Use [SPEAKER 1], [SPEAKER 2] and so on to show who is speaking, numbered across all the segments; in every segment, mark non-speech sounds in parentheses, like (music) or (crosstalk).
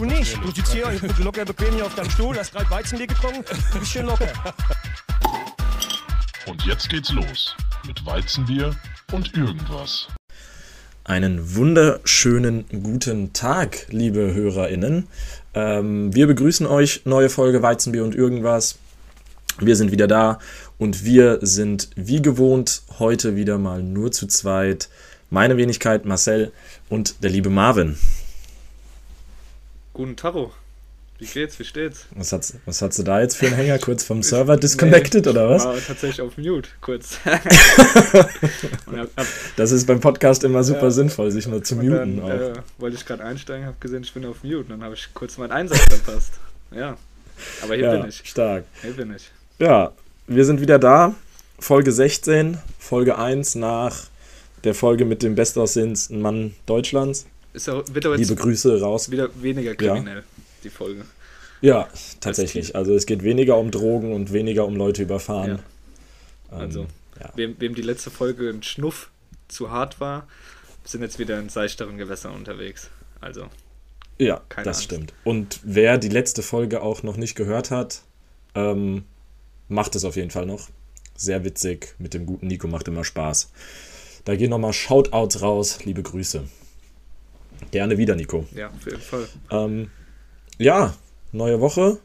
[SPEAKER 1] Du nicht. Du sitzt hier locker bequem hier auf deinem Stuhl, hast gerade Weizenbier getrunken, du bist schön locker.
[SPEAKER 2] Und jetzt geht's los mit Weizenbier und irgendwas.
[SPEAKER 3] Einen wunderschönen guten Tag, liebe HörerInnen. Ähm, wir begrüßen euch, neue Folge Weizenbier und irgendwas. Wir sind wieder da und wir sind wie gewohnt heute wieder mal nur zu zweit. Meine Wenigkeit Marcel und der liebe Marvin.
[SPEAKER 4] Guten Taro. Wie geht's? Wie steht's?
[SPEAKER 3] Was hast, was hast du da jetzt für einen Hänger? Kurz vom (laughs) Server disconnected nee, oder was?
[SPEAKER 4] War tatsächlich auf Mute, kurz. (laughs)
[SPEAKER 3] das ist beim Podcast immer super ja, sinnvoll, sich nur zu muten.
[SPEAKER 4] Dann. Äh, wollte ich gerade einsteigen, habe gesehen, ich bin auf Mute. Dann habe ich kurz meinen Einsatz verpasst. Ja. Aber hier
[SPEAKER 3] ja,
[SPEAKER 4] bin ich.
[SPEAKER 3] Stark.
[SPEAKER 4] Hier bin ich.
[SPEAKER 3] Ja, wir sind wieder da. Folge 16, Folge 1 nach der Folge mit dem bestaussehendsten Mann Deutschlands.
[SPEAKER 4] Ist auch, wird aber
[SPEAKER 3] Liebe Grüße raus.
[SPEAKER 4] Wieder weniger kriminell, ja. die Folge.
[SPEAKER 3] Ja, tatsächlich. Also es geht weniger um Drogen und weniger um Leute überfahren.
[SPEAKER 4] Ja. Also, ähm, ja. wem, wem die letzte Folge ein Schnuff zu hart war, sind jetzt wieder in seichteren Gewässern unterwegs. Also.
[SPEAKER 3] Ja, das Angst. stimmt. Und wer die letzte Folge auch noch nicht gehört hat, ähm, macht es auf jeden Fall noch. Sehr witzig. Mit dem guten Nico macht immer Spaß. Da gehen nochmal Shoutouts raus. Liebe Grüße. Gerne wieder, Nico.
[SPEAKER 4] Ja, auf jeden Fall.
[SPEAKER 3] Ähm, ja, neue Woche.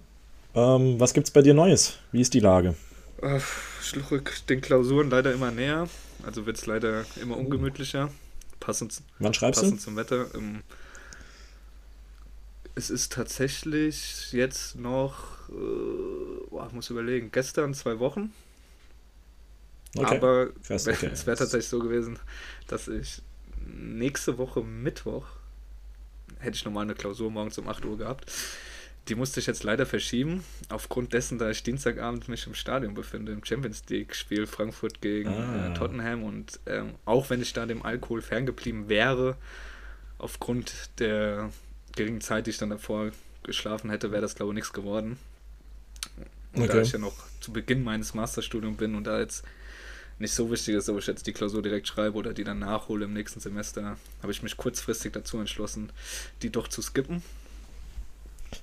[SPEAKER 3] Ähm, was gibt's bei dir Neues? Wie ist die Lage?
[SPEAKER 4] Äh, ich rück den Klausuren leider immer näher. Also wird es leider immer ungemütlicher. Passend,
[SPEAKER 3] Wann schreibst
[SPEAKER 4] passend
[SPEAKER 3] du?
[SPEAKER 4] zum Wetter. Ähm, es ist tatsächlich jetzt noch, äh, boah, ich muss überlegen, gestern zwei Wochen. Okay. Aber Fast, okay. es wäre tatsächlich so gewesen, dass ich nächste Woche Mittwoch hätte ich nochmal eine Klausur morgens um 8 Uhr gehabt. Die musste ich jetzt leider verschieben, aufgrund dessen, da ich Dienstagabend mich im Stadion befinde, im Champions League-Spiel Frankfurt gegen ah. äh, Tottenham. Und ähm, auch wenn ich da dem Alkohol ferngeblieben wäre, aufgrund der geringen Zeit, die ich dann davor geschlafen hätte, wäre das, glaube ich, nichts geworden. Und okay. da ich ja noch zu Beginn meines Masterstudiums bin und da jetzt nicht so wichtig ist, ob ich jetzt die Klausur direkt schreibe oder die dann nachhole im nächsten Semester, habe ich mich kurzfristig dazu entschlossen, die doch zu skippen.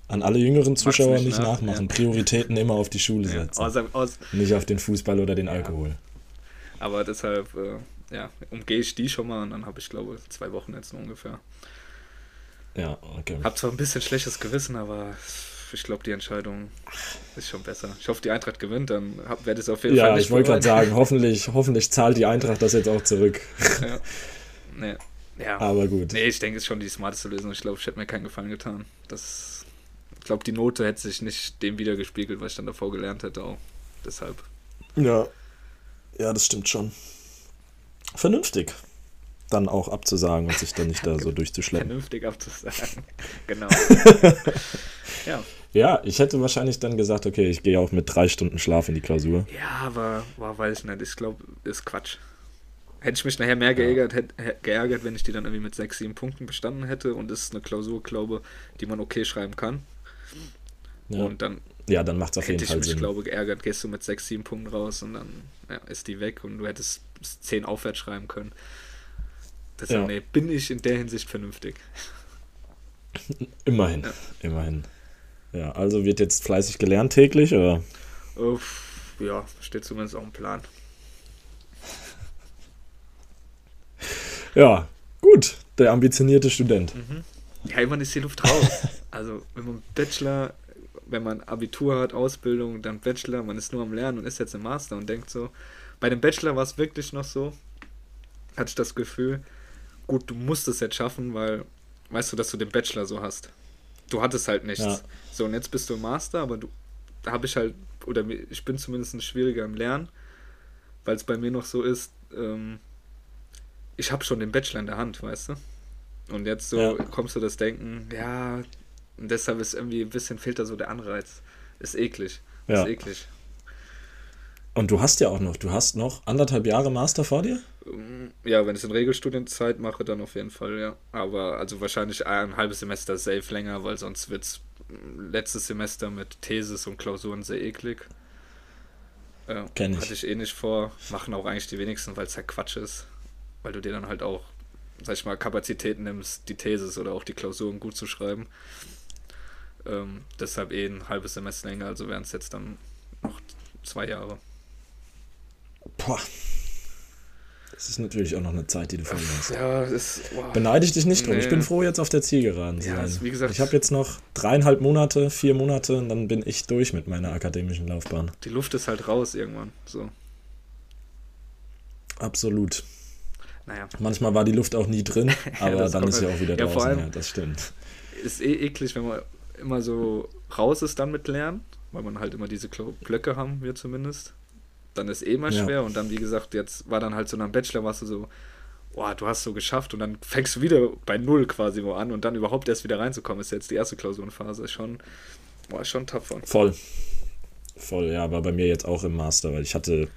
[SPEAKER 3] An alle jüngeren Zuschauer nicht, nicht nach, nachmachen. Ja. Prioritäten immer auf die Schule setzen. Ja, aus, aus, nicht auf den Fußball oder den Alkohol. Ja.
[SPEAKER 4] Aber deshalb, äh, ja, umgehe ich die schon mal und dann habe ich, glaube ich, zwei Wochen jetzt ungefähr.
[SPEAKER 3] Ja, okay.
[SPEAKER 4] Hab zwar ein bisschen schlechtes Gewissen, aber ich glaube, die Entscheidung ist schon besser. Ich hoffe, die Eintracht gewinnt, dann werde ich es auf jeden
[SPEAKER 3] ja,
[SPEAKER 4] Fall
[SPEAKER 3] Ja, ich wollte gerade sagen, hoffentlich, hoffentlich zahlt die Eintracht das jetzt auch zurück.
[SPEAKER 4] Ja. Nee. Ja.
[SPEAKER 3] Aber gut.
[SPEAKER 4] Nee, ich denke, es ist schon die smarteste Lösung. Ich glaube, ich hätte mir keinen Gefallen getan. Das, ich glaube, die Note hätte sich nicht dem wiedergespiegelt, was ich dann davor gelernt hätte. Auch deshalb.
[SPEAKER 3] Ja. Ja, das stimmt schon. Vernünftig dann auch abzusagen und sich dann nicht da so (laughs) durchzuschleppen.
[SPEAKER 4] Vernünftig abzusagen, (laughs) genau. (laughs)
[SPEAKER 3] ja. Ja, ich hätte wahrscheinlich dann gesagt, okay, ich gehe auch mit drei Stunden Schlaf in die Klausur.
[SPEAKER 4] Ja, aber war, weiß ich nicht. Ich glaube, ist Quatsch. Hätte ich mich nachher mehr geärgert, hätte, geärgert, wenn ich die dann irgendwie mit sechs, sieben Punkten bestanden hätte und es ist eine Klausur, glaube die man okay schreiben kann.
[SPEAKER 3] Ja. Und dann, ja, dann macht es auf jeden Fall Sinn. Hätte ich mich,
[SPEAKER 4] glaube geärgert, gehst du mit sechs, sieben Punkten raus und dann ja, ist die weg und du hättest zehn aufwärts schreiben können. Deshalb, ja. nee, bin ich in der Hinsicht vernünftig.
[SPEAKER 3] Immerhin, ja. immerhin. Ja, also wird jetzt fleißig gelernt täglich, oder?
[SPEAKER 4] Uff, ja, steht zumindest auch im Plan.
[SPEAKER 3] Ja, gut, der ambitionierte Student.
[SPEAKER 4] Mhm. Ja, immer ist die Luft raus. (laughs) also, wenn man Bachelor, wenn man Abitur hat, Ausbildung, dann Bachelor, man ist nur am Lernen und ist jetzt im Master und denkt so, bei dem Bachelor war es wirklich noch so, hatte ich das Gefühl, gut, du musst es jetzt schaffen, weil weißt du, dass du den Bachelor so hast. Du hattest halt nichts. Ja. So, und jetzt bist du im Master, aber du, habe ich halt, oder ich bin zumindest schwieriger im Lernen, weil es bei mir noch so ist, ähm, ich habe schon den Bachelor in der Hand, weißt du? Und jetzt so ja. kommst du das Denken, ja, und deshalb ist irgendwie ein bisschen fehlt da so der Anreiz. Ist eklig. Ja. Ist eklig.
[SPEAKER 3] Und du hast ja auch noch, du hast noch anderthalb Jahre Master vor dir?
[SPEAKER 4] Ähm, ja, wenn ich es in Regelstudienzeit mache, dann auf jeden Fall, ja. Aber also wahrscheinlich ein halbes Semester safe länger, weil sonst wird es mm, letztes Semester mit Thesis und Klausuren sehr eklig.
[SPEAKER 3] Ja, Kenn
[SPEAKER 4] ich. Hatte ich eh nicht vor. Machen auch eigentlich die wenigsten, weil es halt Quatsch ist. Weil du dir dann halt auch, sag ich mal, Kapazitäten nimmst, die Thesis oder auch die Klausuren gut zu schreiben. Ähm, deshalb eh ein halbes Semester länger, also wären es jetzt dann noch zwei Jahre.
[SPEAKER 3] Boah. Das ist natürlich auch noch eine Zeit, die du verloren hast.
[SPEAKER 4] Ja. Wow.
[SPEAKER 3] Beneide ich dich nicht drum. Nee. Ich bin froh, jetzt auf der Zielgeraden zu ja, sein. Wie gesagt, ich habe jetzt noch dreieinhalb Monate, vier Monate und dann bin ich durch mit meiner akademischen Laufbahn.
[SPEAKER 4] Die Luft ist halt raus irgendwann. So.
[SPEAKER 3] Absolut. Naja. Manchmal war die Luft auch nie drin, (laughs) aber ja, dann ist sie halt. auch wieder ja, draußen. Vor allem ja, das stimmt.
[SPEAKER 4] Ist eh eklig, wenn man immer so raus ist dann mit Lernen, weil man halt immer diese Blöcke haben, wir zumindest dann ist eh mal schwer. Ja. Und dann, wie gesagt, jetzt war dann halt so nach dem Bachelor, warst du so, boah, du hast so geschafft und dann fängst du wieder bei Null quasi wo an und dann überhaupt erst wieder reinzukommen, ist jetzt die erste Klausurenphase. Schon, boah, schon tapfer.
[SPEAKER 3] Voll. Voll, ja, war bei mir jetzt auch im Master, weil ich hatte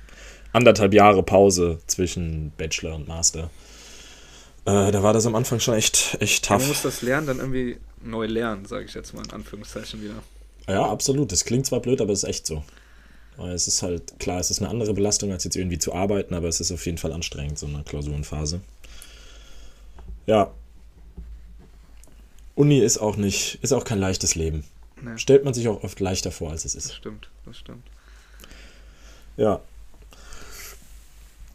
[SPEAKER 3] anderthalb Jahre Pause zwischen Bachelor und Master. Äh, da war das am Anfang schon echt, echt tough.
[SPEAKER 4] Man muss das Lernen dann irgendwie neu lernen, sage ich jetzt mal in Anführungszeichen wieder.
[SPEAKER 3] Ja, absolut. Das klingt zwar blöd, aber es ist echt so. Weil es ist halt, klar, es ist eine andere Belastung, als jetzt irgendwie zu arbeiten, aber es ist auf jeden Fall anstrengend, so eine Klausurenphase. Ja. Uni ist auch nicht, ist auch kein leichtes Leben. Nee. Stellt man sich auch oft leichter vor, als es ist.
[SPEAKER 4] Das stimmt, das stimmt.
[SPEAKER 3] Ja.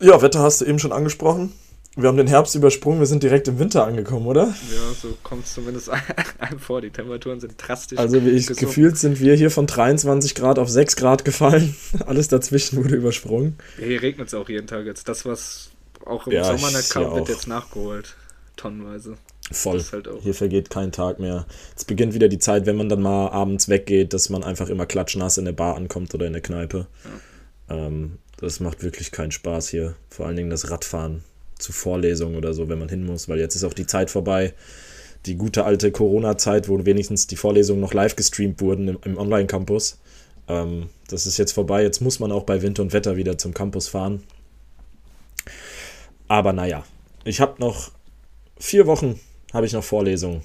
[SPEAKER 3] Ja, Wetter hast du eben schon angesprochen. Wir haben den Herbst übersprungen, wir sind direkt im Winter angekommen, oder?
[SPEAKER 4] Ja, so kommt es zumindest (laughs) einem vor. Die Temperaturen sind drastisch.
[SPEAKER 3] Also, wie ich gefühlt sind wir hier von 23 Grad auf 6 Grad gefallen. (laughs) Alles dazwischen wurde übersprungen.
[SPEAKER 4] Hier regnet es auch jeden Tag jetzt. Das, was auch im ja, Sommer nicht kam, wird jetzt nachgeholt. Tonnenweise.
[SPEAKER 3] Voll. Halt hier vergeht kein Tag mehr. Es beginnt wieder die Zeit, wenn man dann mal abends weggeht, dass man einfach immer klatschnass in der Bar ankommt oder in der Kneipe. Ja. Ähm, das macht wirklich keinen Spaß hier. Vor allen Dingen das Radfahren zu Vorlesungen oder so, wenn man hin muss, weil jetzt ist auch die Zeit vorbei. Die gute alte Corona-Zeit, wo wenigstens die Vorlesungen noch live gestreamt wurden im, im Online-Campus. Ähm, das ist jetzt vorbei. Jetzt muss man auch bei Wind und Wetter wieder zum Campus fahren. Aber naja, ich habe noch vier Wochen habe ich noch Vorlesungen.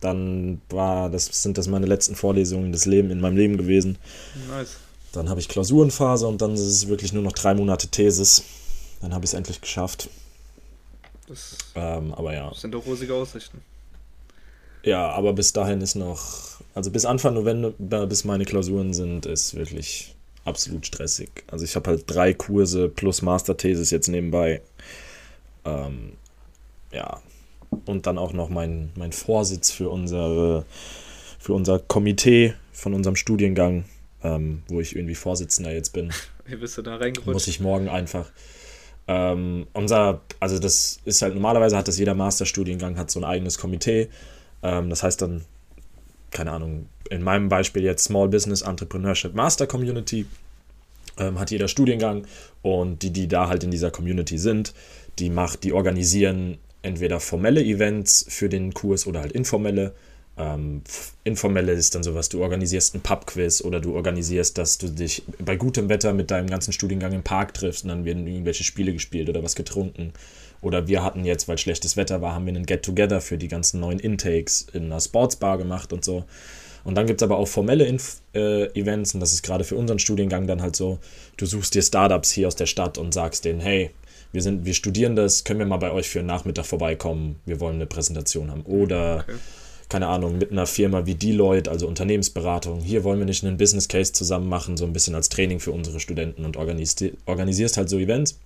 [SPEAKER 3] Dann war das sind das meine letzten Vorlesungen des Leben in meinem Leben gewesen. Nice. Dann habe ich Klausurenphase und dann ist es wirklich nur noch drei Monate Thesis. Dann habe ich es endlich geschafft. Das ähm, aber ja.
[SPEAKER 4] sind doch rosige Aussichten.
[SPEAKER 3] Ja, aber bis dahin ist noch, also bis Anfang November, bis meine Klausuren sind, ist wirklich absolut stressig. Also ich habe halt drei Kurse plus Masterthesis jetzt nebenbei. Ähm, ja. Und dann auch noch mein, mein Vorsitz für unsere, für unser Komitee von unserem Studiengang, ähm, wo ich irgendwie Vorsitzender jetzt bin. (laughs)
[SPEAKER 4] Wie bist du da reingerutscht?
[SPEAKER 3] Muss ich morgen einfach. Ähm, unser, also das ist halt, normalerweise hat das jeder Masterstudiengang, hat so ein eigenes Komitee. Ähm, das heißt dann, keine Ahnung, in meinem Beispiel jetzt Small Business Entrepreneurship Master Community ähm, hat jeder Studiengang und die, die da halt in dieser Community sind, die macht, die organisieren entweder formelle Events für den Kurs oder halt informelle. Ähm, informelle ist dann sowas, du organisierst ein Pubquiz oder du organisierst, dass du dich bei gutem Wetter mit deinem ganzen Studiengang im Park triffst und dann werden irgendwelche Spiele gespielt oder was getrunken. Oder wir hatten jetzt, weil schlechtes Wetter war, haben wir einen Get-Together für die ganzen neuen Intakes in einer Sportsbar gemacht und so. Und dann gibt es aber auch formelle Inf äh, Events und das ist gerade für unseren Studiengang dann halt so, du suchst dir Startups hier aus der Stadt und sagst denen, hey, wir, sind, wir studieren das, können wir mal bei euch für einen Nachmittag vorbeikommen, wir wollen eine Präsentation haben. Oder okay keine Ahnung, mit einer Firma wie Deloitte, also Unternehmensberatung, hier wollen wir nicht einen Business Case zusammen machen, so ein bisschen als Training für unsere Studenten und organisi organisierst halt so Events.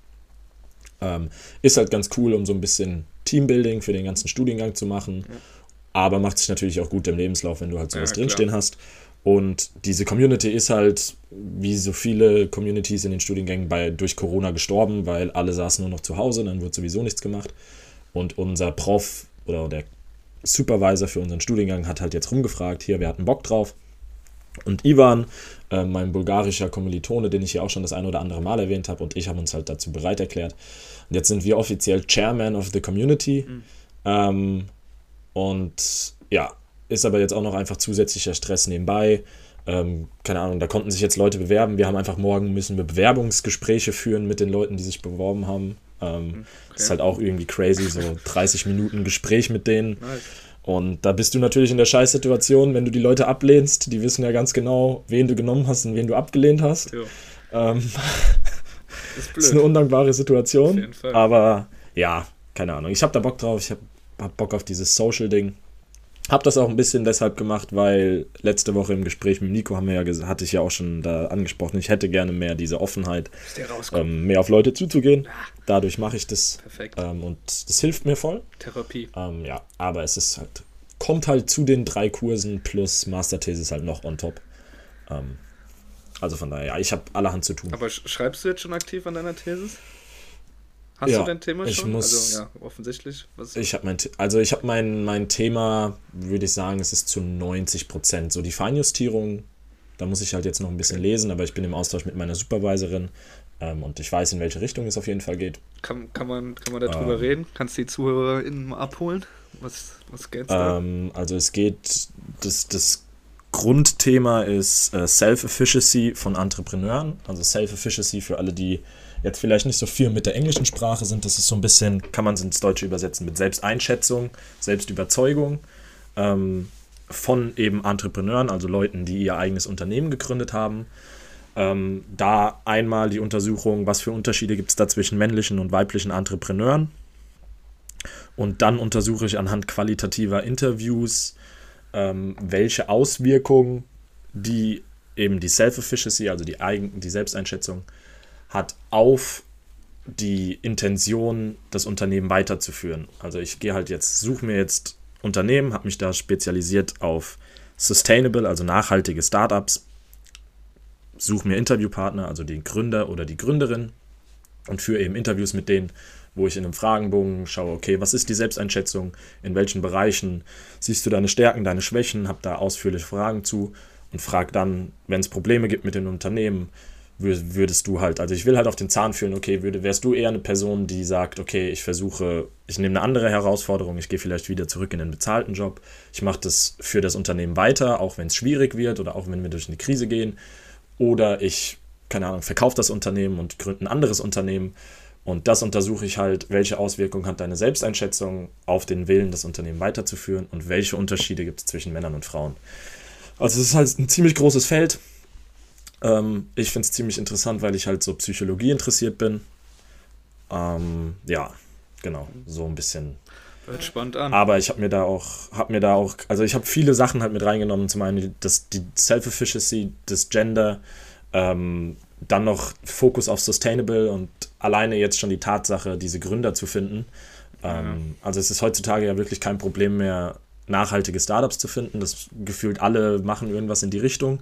[SPEAKER 3] Ähm, ist halt ganz cool, um so ein bisschen Teambuilding für den ganzen Studiengang zu machen, ja. aber macht sich natürlich auch gut im Lebenslauf, wenn du halt sowas ja, drinstehen hast. Und diese Community ist halt, wie so viele Communities in den Studiengängen, bei, durch Corona gestorben, weil alle saßen nur noch zu Hause, dann wurde sowieso nichts gemacht. Und unser Prof oder der Supervisor für unseren Studiengang hat halt jetzt rumgefragt, hier, wir hatten Bock drauf. Und Ivan, äh, mein bulgarischer Kommilitone, den ich hier auch schon das ein oder andere Mal erwähnt habe, und ich haben uns halt dazu bereit erklärt. Und jetzt sind wir offiziell Chairman of the Community. Mhm. Ähm, und ja, ist aber jetzt auch noch einfach zusätzlicher Stress nebenbei. Ähm, keine Ahnung, da konnten sich jetzt Leute bewerben. Wir haben einfach morgen müssen wir Bewerbungsgespräche führen mit den Leuten, die sich beworben haben. Ähm, okay. Ist halt auch irgendwie crazy, so (laughs) 30 Minuten Gespräch mit denen. Nice. Und da bist du natürlich in der Scheißsituation, wenn du die Leute ablehnst. Die wissen ja ganz genau, wen du genommen hast und wen du abgelehnt hast. Ähm, (laughs) ist, (laughs) ist, eine undankbare Situation. Aber ja, keine Ahnung. Ich habe da Bock drauf. Ich habe hab Bock auf dieses Social-Ding. Hab das auch ein bisschen deshalb gemacht, weil letzte Woche im Gespräch mit Nico haben wir ja hatte ich ja auch schon da angesprochen, ich hätte gerne mehr diese Offenheit, ähm, mehr auf Leute zuzugehen. Dadurch mache ich das. Perfekt. Ähm, und das hilft mir voll.
[SPEAKER 4] Therapie.
[SPEAKER 3] Ähm, ja, aber es ist halt, kommt halt zu den drei Kursen plus Masterthesis halt noch on top. Ähm, also von daher, ja, ich habe allerhand zu tun.
[SPEAKER 4] Aber schreibst du jetzt schon aktiv an deiner Thesis? Hast ja, du dein Thema
[SPEAKER 3] schon? Muss,
[SPEAKER 4] also ja, offensichtlich.
[SPEAKER 3] Ich habe mein, also ich habe mein, mein Thema, würde ich sagen, es ist zu 90 Prozent. So die Feinjustierung, da muss ich halt jetzt noch ein bisschen lesen, aber ich bin im Austausch mit meiner Supervisorin ähm, und ich weiß, in welche Richtung es auf jeden Fall geht.
[SPEAKER 4] Kann, kann, man, kann man darüber ähm, reden? Kannst du die ZuhörerInnen mal abholen? Was, was
[SPEAKER 3] geht's da? Ähm, also es geht, das, das Grundthema ist äh, Self-Efficacy von Entrepreneuren. Also Self-Efficacy für alle, die jetzt vielleicht nicht so viel mit der englischen Sprache sind. Das ist so ein bisschen, kann man es ins Deutsche übersetzen, mit Selbsteinschätzung, Selbstüberzeugung ähm, von eben Entrepreneuren, also Leuten, die ihr eigenes Unternehmen gegründet haben. Ähm, da einmal die Untersuchung, was für Unterschiede gibt es da zwischen männlichen und weiblichen Entrepreneuren. Und dann untersuche ich anhand qualitativer Interviews, ähm, welche Auswirkungen die eben die Self-Efficacy, also die, Eigen die Selbsteinschätzung, hat auf die Intention, das Unternehmen weiterzuführen. Also ich gehe halt jetzt, suche mir jetzt Unternehmen, habe mich da spezialisiert auf Sustainable, also nachhaltige Startups, suche mir Interviewpartner, also den Gründer oder die Gründerin und führe eben Interviews mit denen, wo ich in einem Fragenbogen schaue, okay, was ist die Selbsteinschätzung, in welchen Bereichen siehst du deine Stärken, deine Schwächen, habe da ausführliche Fragen zu und frage dann, wenn es Probleme gibt mit dem Unternehmen, würdest du halt, also ich will halt auf den Zahn fühlen, okay, würde, wärst du eher eine Person, die sagt, okay, ich versuche, ich nehme eine andere Herausforderung, ich gehe vielleicht wieder zurück in den bezahlten Job, ich mache das für das Unternehmen weiter, auch wenn es schwierig wird oder auch wenn wir durch eine Krise gehen, oder ich, keine Ahnung, verkaufe das Unternehmen und gründe ein anderes Unternehmen und das untersuche ich halt, welche Auswirkungen hat deine Selbsteinschätzung auf den Willen, das Unternehmen weiterzuführen und welche Unterschiede gibt es zwischen Männern und Frauen. Also es ist halt ein ziemlich großes Feld, ähm, ich finde es ziemlich interessant, weil ich halt so Psychologie interessiert bin. Ähm, ja, genau, so ein bisschen.
[SPEAKER 4] Hört spannend an.
[SPEAKER 3] Aber ich habe mir da auch, habe mir da auch, also ich habe viele Sachen halt mit reingenommen. Zum einen das, die Self-Efficacy, das Gender, ähm, dann noch Fokus auf Sustainable und alleine jetzt schon die Tatsache, diese Gründer zu finden. Ja. Ähm, also es ist heutzutage ja wirklich kein Problem mehr, nachhaltige Startups zu finden. Das gefühlt alle machen irgendwas in die Richtung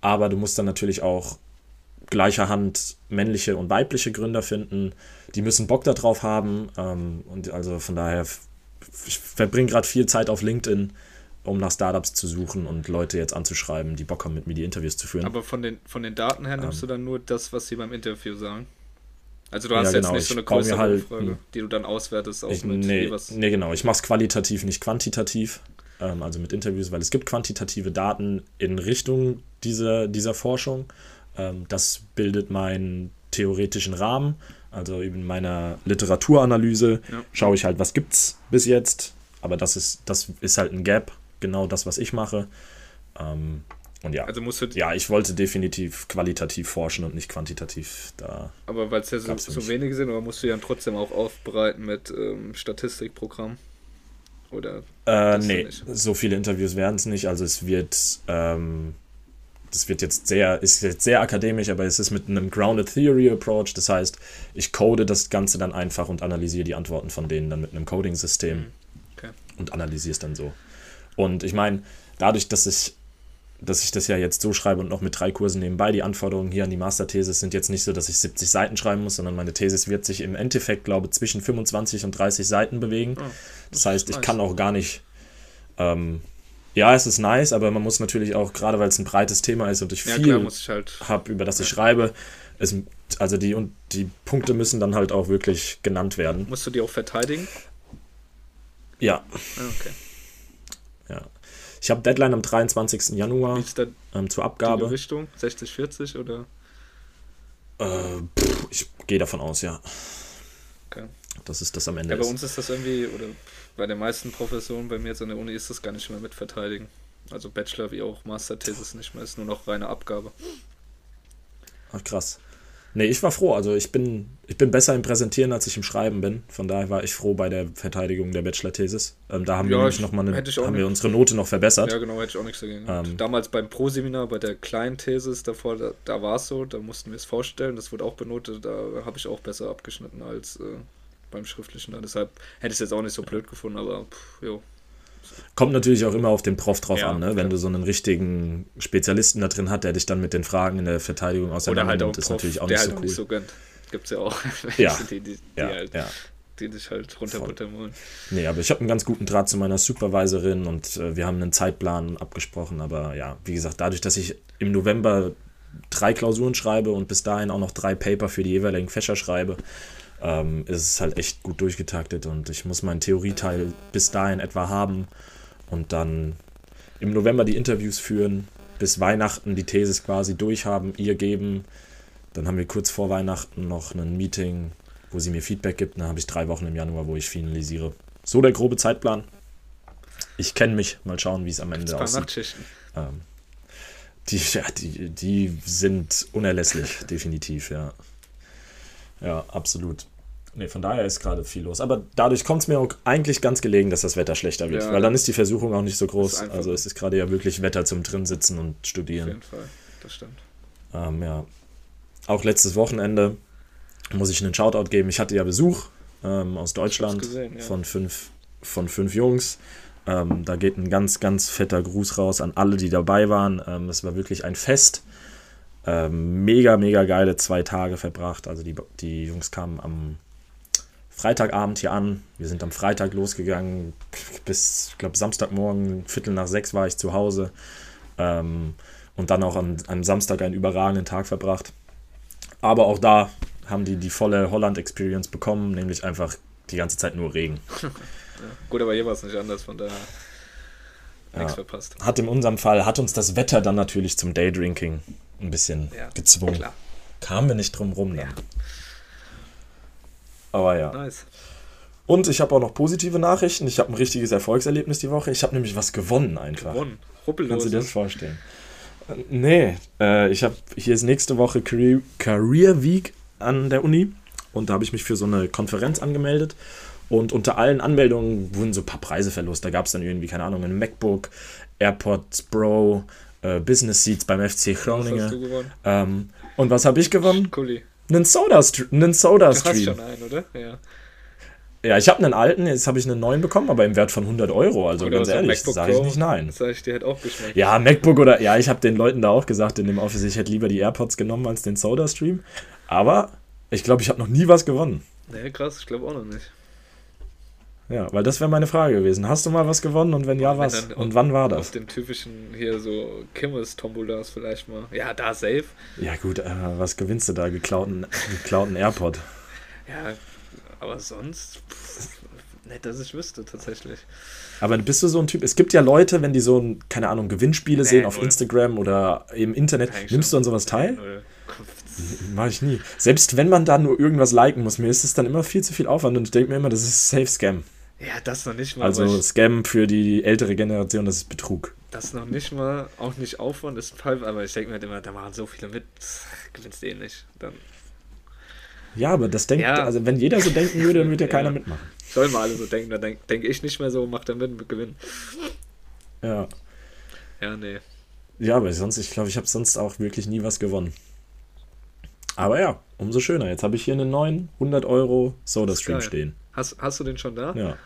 [SPEAKER 3] aber du musst dann natürlich auch gleicher Hand männliche und weibliche Gründer finden. Die müssen Bock darauf haben. Ähm, und also von daher, ich verbringe gerade viel Zeit auf LinkedIn, um nach Startups zu suchen und Leute jetzt anzuschreiben, die Bock haben, mit mir die Interviews zu führen.
[SPEAKER 4] Aber von den, von den Daten her nimmst ähm, du dann nur das, was sie beim Interview sagen? Also du hast ja, genau. jetzt nicht so eine größere halt, Umfrage, die du dann auswertest, auch
[SPEAKER 3] ich, mit nee, was. Nee, genau. Ich mache es qualitativ, nicht quantitativ ähm, also mit Interviews, weil es gibt quantitative Daten in Richtung dieser, dieser Forschung. Ähm, das bildet meinen theoretischen Rahmen. Also in meiner Literaturanalyse ja. schaue ich halt, was gibt es bis jetzt. Aber das ist, das ist halt ein Gap, genau das, was ich mache. Ähm, und ja,
[SPEAKER 4] also musst du
[SPEAKER 3] ja, ich wollte definitiv qualitativ forschen und nicht quantitativ da.
[SPEAKER 4] Aber weil es ja so, so wenige sind, aber musst du ja trotzdem auch aufbereiten mit ähm, Statistikprogrammen? Oder?
[SPEAKER 3] Äh, nee, so viele Interviews werden es nicht. Also es wird, ähm, das wird jetzt sehr, ist jetzt sehr akademisch, aber es ist mit einem Grounded Theory Approach. Das heißt, ich code das Ganze dann einfach und analysiere die Antworten von denen dann mit einem Coding-System mhm. okay. und analysiere es dann so. Und ich meine, dadurch, dass ich dass ich das ja jetzt so schreibe und noch mit drei Kursen nebenbei. Die Anforderungen hier an die Masterthesis sind jetzt nicht so, dass ich 70 Seiten schreiben muss, sondern meine Thesis wird sich im Endeffekt, glaube ich, zwischen 25 und 30 Seiten bewegen. Oh, das, das heißt, ich nice. kann auch gar nicht. Ähm, ja, es ist nice, aber man muss natürlich auch, gerade weil es ein breites Thema ist und ich viel ja, halt, habe, über das ja. ich schreibe, es, also die, und die Punkte müssen dann halt auch wirklich genannt werden.
[SPEAKER 4] Musst du die auch verteidigen?
[SPEAKER 3] Ja.
[SPEAKER 4] Ah, okay.
[SPEAKER 3] Ja. Ich habe Deadline am 23. Januar ähm, zur Abgabe.
[SPEAKER 4] Die Richtung 60, 40 oder?
[SPEAKER 3] Äh, pff, ich gehe davon aus, ja. Okay. Das ist das am Ende.
[SPEAKER 4] Ja, bei uns ist das irgendwie, oder bei den meisten Professoren bei mir jetzt an der Uni ist das gar nicht mehr mit verteidigen. Also Bachelor wie auch Masterthesis nicht mehr, ist nur noch reine Abgabe.
[SPEAKER 3] Ach krass. Nee, ich war froh. Also ich bin, ich bin besser im Präsentieren, als ich im Schreiben bin. Von daher war ich froh bei der Verteidigung der Bachelor-Thesis. Ähm, da haben ja, wir nämlich nochmal eine, haben wir unsere Note noch verbessert.
[SPEAKER 4] Ja, genau, hätte ich auch nichts dagegen. Ähm, Damals beim Pro-Seminar, bei der kleinen Thesis davor, da, da war es so, da mussten wir es vorstellen, das wurde auch benotet, da habe ich auch besser abgeschnitten als äh, beim Schriftlichen. Deshalb hätte ich es jetzt auch nicht so blöd gefunden, aber pff, jo.
[SPEAKER 3] Kommt natürlich auch immer auf den Prof drauf ja, an, ne? wenn ja. du so einen richtigen Spezialisten da drin hast, der dich dann mit den Fragen in der Verteidigung auseinandernimmt, halt ist natürlich auch nicht so halt cool. Nicht so gönnt.
[SPEAKER 4] Gibt's ja auch. (laughs)
[SPEAKER 3] Ja.
[SPEAKER 4] die, die, die,
[SPEAKER 3] ja,
[SPEAKER 4] halt,
[SPEAKER 3] ja.
[SPEAKER 4] die dich halt runterbuttern wollen.
[SPEAKER 3] Nee, aber ich habe einen ganz guten Draht zu meiner Supervisorin und äh, wir haben einen Zeitplan abgesprochen. Aber ja, wie gesagt, dadurch, dass ich im November drei Klausuren schreibe und bis dahin auch noch drei Paper für die jeweiligen Fächer schreibe, ähm, ist es halt echt gut durchgetaktet und ich muss meinen Theorieteil bis dahin etwa haben und dann im November die Interviews führen, bis Weihnachten die Thesis quasi durchhaben, ihr geben. Dann haben wir kurz vor Weihnachten noch ein Meeting, wo sie mir Feedback gibt. Dann habe ich drei Wochen im Januar, wo ich finalisiere. So der grobe Zeitplan. Ich kenne mich, mal schauen, wie es am Ende aussieht. Ähm, die, ja, die, die sind unerlässlich, (laughs) definitiv, ja. Ja, absolut. Nee, von daher ist gerade viel los. Aber dadurch kommt es mir auch eigentlich ganz gelegen, dass das Wetter schlechter wird. Ja, weil dann ist die Versuchung auch nicht so groß. Also es ist gerade ja wirklich Wetter zum Drinsitzen und Studieren. Auf jeden Fall,
[SPEAKER 4] das stimmt.
[SPEAKER 3] Ähm, ja. Auch letztes Wochenende muss ich einen Shoutout geben. Ich hatte ja Besuch ähm, aus Deutschland gesehen, ja. von, fünf, von fünf Jungs. Ähm, da geht ein ganz, ganz fetter Gruß raus an alle, die dabei waren. Ähm, es war wirklich ein Fest. Ähm, mega, mega geile zwei Tage verbracht. Also die, die Jungs kamen am Freitagabend hier an. Wir sind am Freitag losgegangen. Bis, ich glaube, Samstagmorgen, Viertel nach sechs war ich zu Hause. Ähm, und dann auch am, am Samstag einen überragenden Tag verbracht. Aber auch da haben die die volle Holland-Experience bekommen, nämlich einfach die ganze Zeit nur Regen. (laughs)
[SPEAKER 4] ja, gut, aber hier war es nicht anders, von daher nichts ja. verpasst.
[SPEAKER 3] Hat in unserem Fall, hat uns das Wetter dann natürlich zum Daydrinking ein bisschen ja, gezwungen. Klar. Kamen wir nicht drum rum dann. Aber ja.
[SPEAKER 4] Nice.
[SPEAKER 3] Und ich habe auch noch positive Nachrichten. Ich habe ein richtiges Erfolgserlebnis die Woche. Ich habe nämlich was gewonnen einfach.
[SPEAKER 4] Gewonnen?
[SPEAKER 3] Ruppellos. Kannst du dir das vorstellen? Äh, nee, äh, ich habe hier ist nächste Woche Career, Career Week an der Uni und da habe ich mich für so eine Konferenz angemeldet. Und unter allen Anmeldungen wurden so ein paar Preise verlost. Da gab es dann irgendwie, keine Ahnung, ein MacBook, AirPods Pro, äh, Business Seats beim FC Groningen. Ähm, und was habe ich gewonnen?
[SPEAKER 4] Kuli.
[SPEAKER 3] Einen Soda, einen Soda Stream. Du
[SPEAKER 4] hast schon einen, oder? Ja.
[SPEAKER 3] Ja, ich habe einen alten, jetzt habe ich einen neuen bekommen, aber im Wert von 100 Euro. Also oder ganz ehrlich, sage ich nicht nein.
[SPEAKER 4] Das sage ich dir halt auch geschmeckt.
[SPEAKER 3] Ja, MacBook oder, ja, ich habe den Leuten da auch gesagt in dem Office, ich hätte lieber die AirPods genommen als den Soda Stream. Aber ich glaube, ich habe noch nie was gewonnen.
[SPEAKER 4] Nee, krass, ich glaube auch noch nicht.
[SPEAKER 3] Ja, weil das wäre meine Frage gewesen. Hast du mal was gewonnen und wenn ja, was? Und wann war das? Auf
[SPEAKER 4] den typischen hier so Kimmes-Tombolas vielleicht mal. Ja, da safe.
[SPEAKER 3] Ja, gut, äh, was gewinnst du da? Geklauten, geklauten AirPod.
[SPEAKER 4] Ja, aber sonst. Pff, nicht, dass ich wüsste, tatsächlich.
[SPEAKER 3] Aber bist du so ein Typ? Es gibt ja Leute, wenn die so, ein, keine Ahnung, Gewinnspiele nee, sehen auf Instagram oder im Internet, Nein, nimmst du an sowas teil? Mach ich nie. Selbst wenn man da nur irgendwas liken muss, mir ist es dann immer viel zu viel Aufwand und ich denke mir immer, das ist Safe Scam.
[SPEAKER 4] Ja, das noch nicht mal.
[SPEAKER 3] Also Scam für die ältere Generation, das ist Betrug.
[SPEAKER 4] Das noch nicht mal, auch nicht Aufwand ist halb, aber ich denke mir halt immer, da machen so viele mit, gewinnst du eh nicht. Dann.
[SPEAKER 3] Ja, aber das denkt, ja. also wenn jeder so denken würde, dann würde ja (laughs) keiner mitmachen.
[SPEAKER 4] Sollen wir alle so denken, dann denke denk ich nicht mehr so, macht er mit, gewinnen.
[SPEAKER 3] Ja.
[SPEAKER 4] Ja, nee.
[SPEAKER 3] Ja, aber sonst, ich glaube, ich habe sonst auch wirklich nie was gewonnen. Aber ja, umso schöner. Jetzt habe ich hier einen neuen 100 Euro Soda-Stream stehen.
[SPEAKER 4] Hast, hast du den schon da?
[SPEAKER 3] Ja.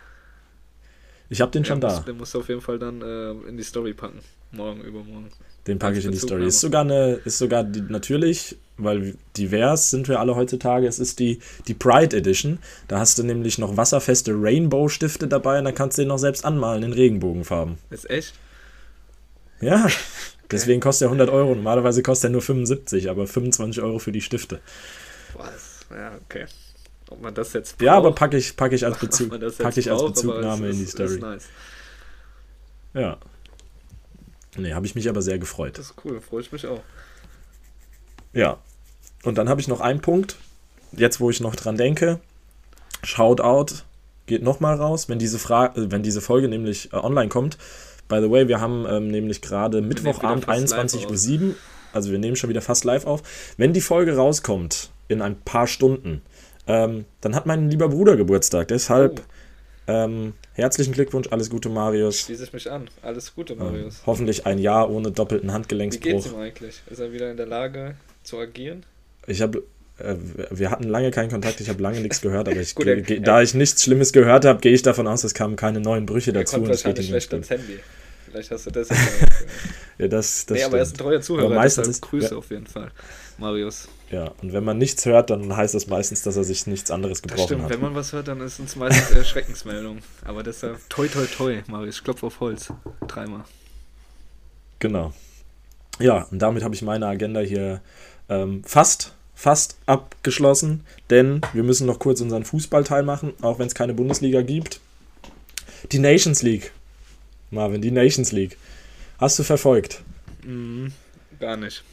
[SPEAKER 3] Ich habe den ja, schon
[SPEAKER 4] muss,
[SPEAKER 3] da.
[SPEAKER 4] Den musst du auf jeden Fall dann äh, in die Story packen. Morgen, übermorgen.
[SPEAKER 3] Den packe ich in die Story. Ist sogar eine, ist sogar die, natürlich, weil divers sind wir alle heutzutage, es ist die, die Pride Edition. Da hast du nämlich noch wasserfeste Rainbow-Stifte dabei und dann kannst du den noch selbst anmalen in Regenbogenfarben.
[SPEAKER 4] Ist echt?
[SPEAKER 3] Ja. (laughs) Deswegen kostet er 100 Euro. Normalerweise kostet er nur 75, aber 25 Euro für die Stifte.
[SPEAKER 4] Was? Ja, okay. Ob man das jetzt
[SPEAKER 3] braucht, Ja, aber packe ich, pack ich als, (laughs) Bezug, pack ich als Bezugnahme ist, in die Story. Nice. Ja. Nee, habe ich mich aber sehr gefreut.
[SPEAKER 4] Das ist cool, freue ich mich auch.
[SPEAKER 3] Ja. Und dann habe ich noch einen Punkt, jetzt wo ich noch dran denke. Shoutout geht nochmal raus, wenn diese, Fra äh, wenn diese Folge nämlich äh, online kommt. By the way, wir haben ähm, nämlich gerade Mittwochabend 21.07 Uhr. Also wir nehmen schon wieder fast live auf. Wenn die Folge rauskommt, in ein paar Stunden. Ähm, dann hat mein lieber Bruder Geburtstag. Deshalb oh. ähm, herzlichen Glückwunsch, alles Gute, Marius.
[SPEAKER 4] Schließe ich mich an. Alles Gute, Marius.
[SPEAKER 3] Ähm, hoffentlich ein Jahr ohne doppelten Handgelenksbruch. Wie geht's
[SPEAKER 4] ihm eigentlich? Ist er wieder in der Lage zu agieren?
[SPEAKER 3] Ich habe äh, wir hatten lange keinen Kontakt, ich habe lange nichts gehört, aber ich, (laughs) Gut, er, da ich nichts Schlimmes gehört habe, gehe ich davon aus, es kamen keine neuen Brüche dazu. Er
[SPEAKER 4] kommt wahrscheinlich schlecht ins Handy. Vielleicht hast du das (laughs)
[SPEAKER 3] Ja, das, das
[SPEAKER 4] nee, aber er ist ein treuer Zuhörer, aber meistens ist, Grüße ja. auf jeden Fall, Marius.
[SPEAKER 3] Ja, und wenn man nichts hört, dann heißt das meistens, dass er sich nichts anderes gebrochen das stimmt. hat.
[SPEAKER 4] Wenn man was hört, dann ist es meistens Erschreckensmeldung. Aber deshalb toi toi toi, Marius, ich klopfe auf Holz. Dreimal.
[SPEAKER 3] Genau. Ja, und damit habe ich meine Agenda hier ähm, fast fast abgeschlossen, denn wir müssen noch kurz unseren Fußballteil machen, auch wenn es keine Bundesliga gibt. Die Nations League. Marvin, die Nations League. Hast du verfolgt?
[SPEAKER 4] Mm, gar nicht.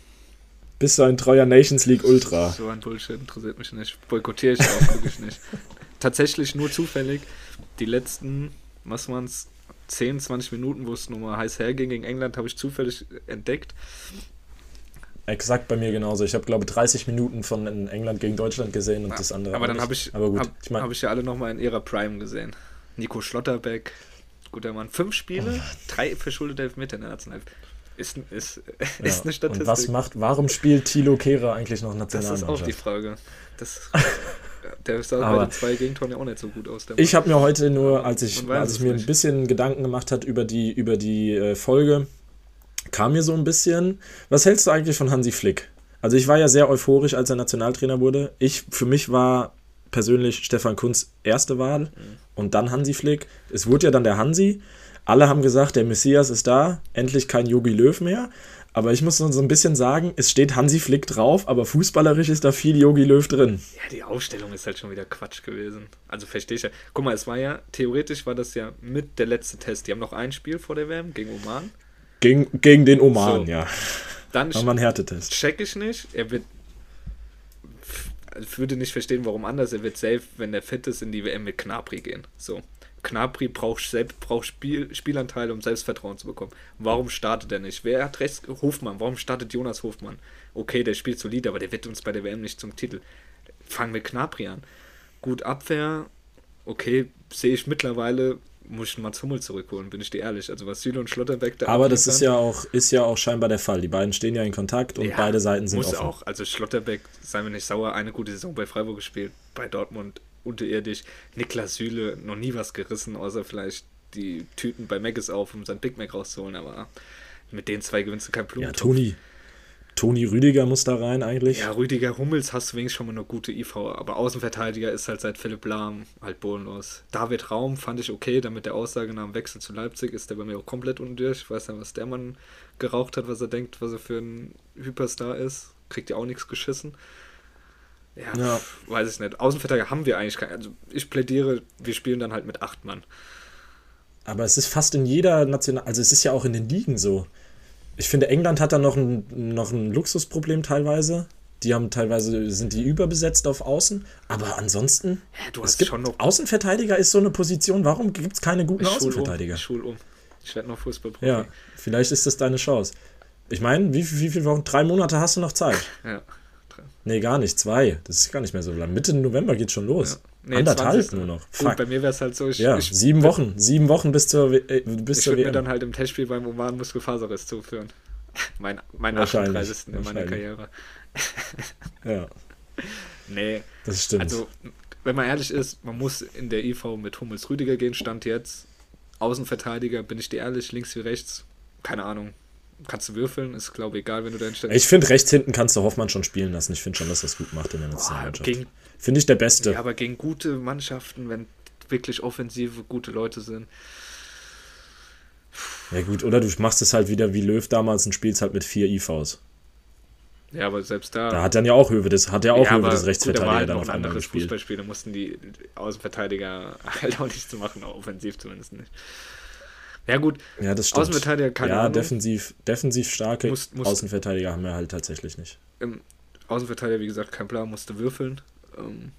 [SPEAKER 3] Bist du ein treuer Nations League Ultra?
[SPEAKER 4] So ein Bullshit interessiert mich nicht. Boykottiere ich auch wirklich nicht. (laughs) Tatsächlich nur zufällig die letzten, was waren es, 10, 20 Minuten, wo es nochmal heiß herging gegen England, habe ich zufällig entdeckt.
[SPEAKER 3] Exakt bei mir genauso. Ich habe, glaube ich, 30 Minuten von England gegen Deutschland gesehen und ja, das andere.
[SPEAKER 4] Aber dann habe ich, hab, ich, mein, hab ich ja alle nochmal in ihrer Prime gesehen. Nico Schlotterbeck, guter Mann. Fünf Spiele, oh. drei verschuldete Elfmeter in der Nationalmannschaft. Ist, ist, ja. ist eine Statistik.
[SPEAKER 3] Und was macht, warum spielt Thilo Kehrer eigentlich noch
[SPEAKER 4] Nationalmannschaft? Das ist auch die Frage. Das, (laughs) der sah Aber bei den zwei Gegentoren ja auch nicht so gut aus.
[SPEAKER 3] ich habe mir heute nur, als ich, als ich mir nicht. ein bisschen Gedanken gemacht hat über die, über die äh, Folge, kam mir so ein bisschen. Was hältst du eigentlich von Hansi Flick? Also ich war ja sehr euphorisch, als er Nationaltrainer wurde. Ich, für mich war persönlich Stefan Kunz erste Wahl mhm. und dann Hansi Flick. Es wurde ja dann der Hansi. Alle haben gesagt, der Messias ist da, endlich kein Yogi Löw mehr. Aber ich muss so ein bisschen sagen, es steht Hansi Flick drauf, aber fußballerisch ist da viel Yogi Löw drin.
[SPEAKER 4] Ja, die Aufstellung ist halt schon wieder Quatsch gewesen. Also verstehe ich ja. Guck mal, es war ja, theoretisch war das ja mit der letzte Test. Die haben noch ein Spiel vor der WM gegen Oman.
[SPEAKER 3] Gegen, gegen den Oman, so. ja.
[SPEAKER 4] Dann
[SPEAKER 3] War man Härtetest.
[SPEAKER 4] Check ich nicht. Er wird. Ich würde nicht verstehen, warum anders. Er wird safe, wenn er fit ist, in die WM mit Knapri gehen. So. Knapri braucht, selbst, braucht Spiel, Spielanteile, um Selbstvertrauen zu bekommen. Warum startet er nicht? Wer hat rechts? Hofmann. Warum startet Jonas Hofmann? Okay, der spielt solide, aber der wird uns bei der WM nicht zum Titel. Fangen wir Knapri an. Gut, Abwehr. Okay, sehe ich mittlerweile muss ich Mats Hummel zurückholen, bin ich dir ehrlich. Also was Süle und Schlotterbeck
[SPEAKER 3] da Aber das ist ja auch ist ja auch scheinbar der Fall. Die beiden stehen ja in Kontakt und ja, beide Seiten sind muss offen. auch.
[SPEAKER 4] Also Schlotterbeck, seien wir nicht sauer, eine gute Saison bei Freiburg gespielt, bei Dortmund unterirdisch. Niklas Süle noch nie was gerissen, außer vielleicht die Tüten bei Maggis auf, um sein Big Mac rauszuholen, aber mit den zwei gewinnst du kein Blumentopf.
[SPEAKER 3] Ja, Toni, Toni Rüdiger muss da rein eigentlich.
[SPEAKER 4] Ja, Rüdiger Hummels hast du wenigstens schon mal eine gute IV, aber Außenverteidiger ist halt seit Philipp Lahm halt bodenlos. David Raum fand ich okay, damit der Aussage nach dem Wechsel zu Leipzig ist der bei mir auch komplett undurch. Ich weiß nicht, was der Mann geraucht hat, was er denkt, was er für ein Hyperstar ist. Kriegt ja auch nichts geschissen. Ja, ja. weiß ich nicht. Außenverteidiger haben wir eigentlich keinen. Also ich plädiere, wir spielen dann halt mit acht Mann.
[SPEAKER 3] Aber es ist fast in jeder National, also es ist ja auch in den Ligen so ich finde, England hat da noch ein, noch ein Luxusproblem teilweise. Die haben teilweise, sind die überbesetzt auf Außen. Aber ansonsten,
[SPEAKER 4] ja, du hast gibt schon noch
[SPEAKER 3] Außenverteidiger ist so eine Position. Warum gibt es keine guten ich Außenverteidiger? Um,
[SPEAKER 4] ich schul um. Ich werde noch Fußballprofi.
[SPEAKER 3] Ja, vielleicht ist das deine Chance. Ich meine, wie, wie, wie viele Wochen? Drei Monate hast du noch Zeit.
[SPEAKER 4] Ja.
[SPEAKER 3] Nee, gar nicht. Zwei. Das ist gar nicht mehr so lang. Mitte November geht schon los. Ja. Nee, Anderthalb 20. nur noch.
[SPEAKER 4] Fuck. Gut, bei mir wäre es halt so. Ich,
[SPEAKER 3] ja,
[SPEAKER 4] ich,
[SPEAKER 3] sieben Wochen. Sieben Wochen bis zur, äh,
[SPEAKER 4] bis ich zur mir dann halt im Testspiel beim Oman Muskelfaserriss zuführen. (laughs) mein, mein 38. in meiner Karriere.
[SPEAKER 3] ja. (laughs)
[SPEAKER 4] Nee.
[SPEAKER 3] Das stimmt.
[SPEAKER 4] Also, wenn man ehrlich ist, man muss in der IV mit Hummels Rüdiger gehen, stand jetzt. Außenverteidiger, bin ich dir ehrlich, links wie rechts, keine Ahnung. Kannst du würfeln, ist glaube ich egal, wenn du da
[SPEAKER 3] stellst. Ich finde, rechts hinten kannst du Hoffmann schon spielen lassen. Ich finde schon, dass das gut macht in der Nationalmannschaft. Finde ich der Beste.
[SPEAKER 4] Ja, aber gegen gute Mannschaften, wenn wirklich offensive, gute Leute sind,
[SPEAKER 3] ja, gut, oder du machst es halt wieder wie Löw damals und spielst halt mit vier IVs.
[SPEAKER 4] Ja, aber selbst da.
[SPEAKER 3] Da hat dann ja auch Höwe das, hat ja auch ja, Höwe das Rechtsverteidiger gut, da dann auf einmal gespielt.
[SPEAKER 4] Da mussten die Außenverteidiger (laughs) halt auch nichts zu machen, offensiv zumindest nicht. Ja, gut.
[SPEAKER 3] Ja, das stimmt.
[SPEAKER 4] Außenverteidiger keine
[SPEAKER 3] Ja, Ahnung. defensiv, defensiv starke muss, muss, Außenverteidiger haben wir halt tatsächlich nicht.
[SPEAKER 4] Im Außenverteidiger, wie gesagt, kein Plan, musste würfeln. Ähm,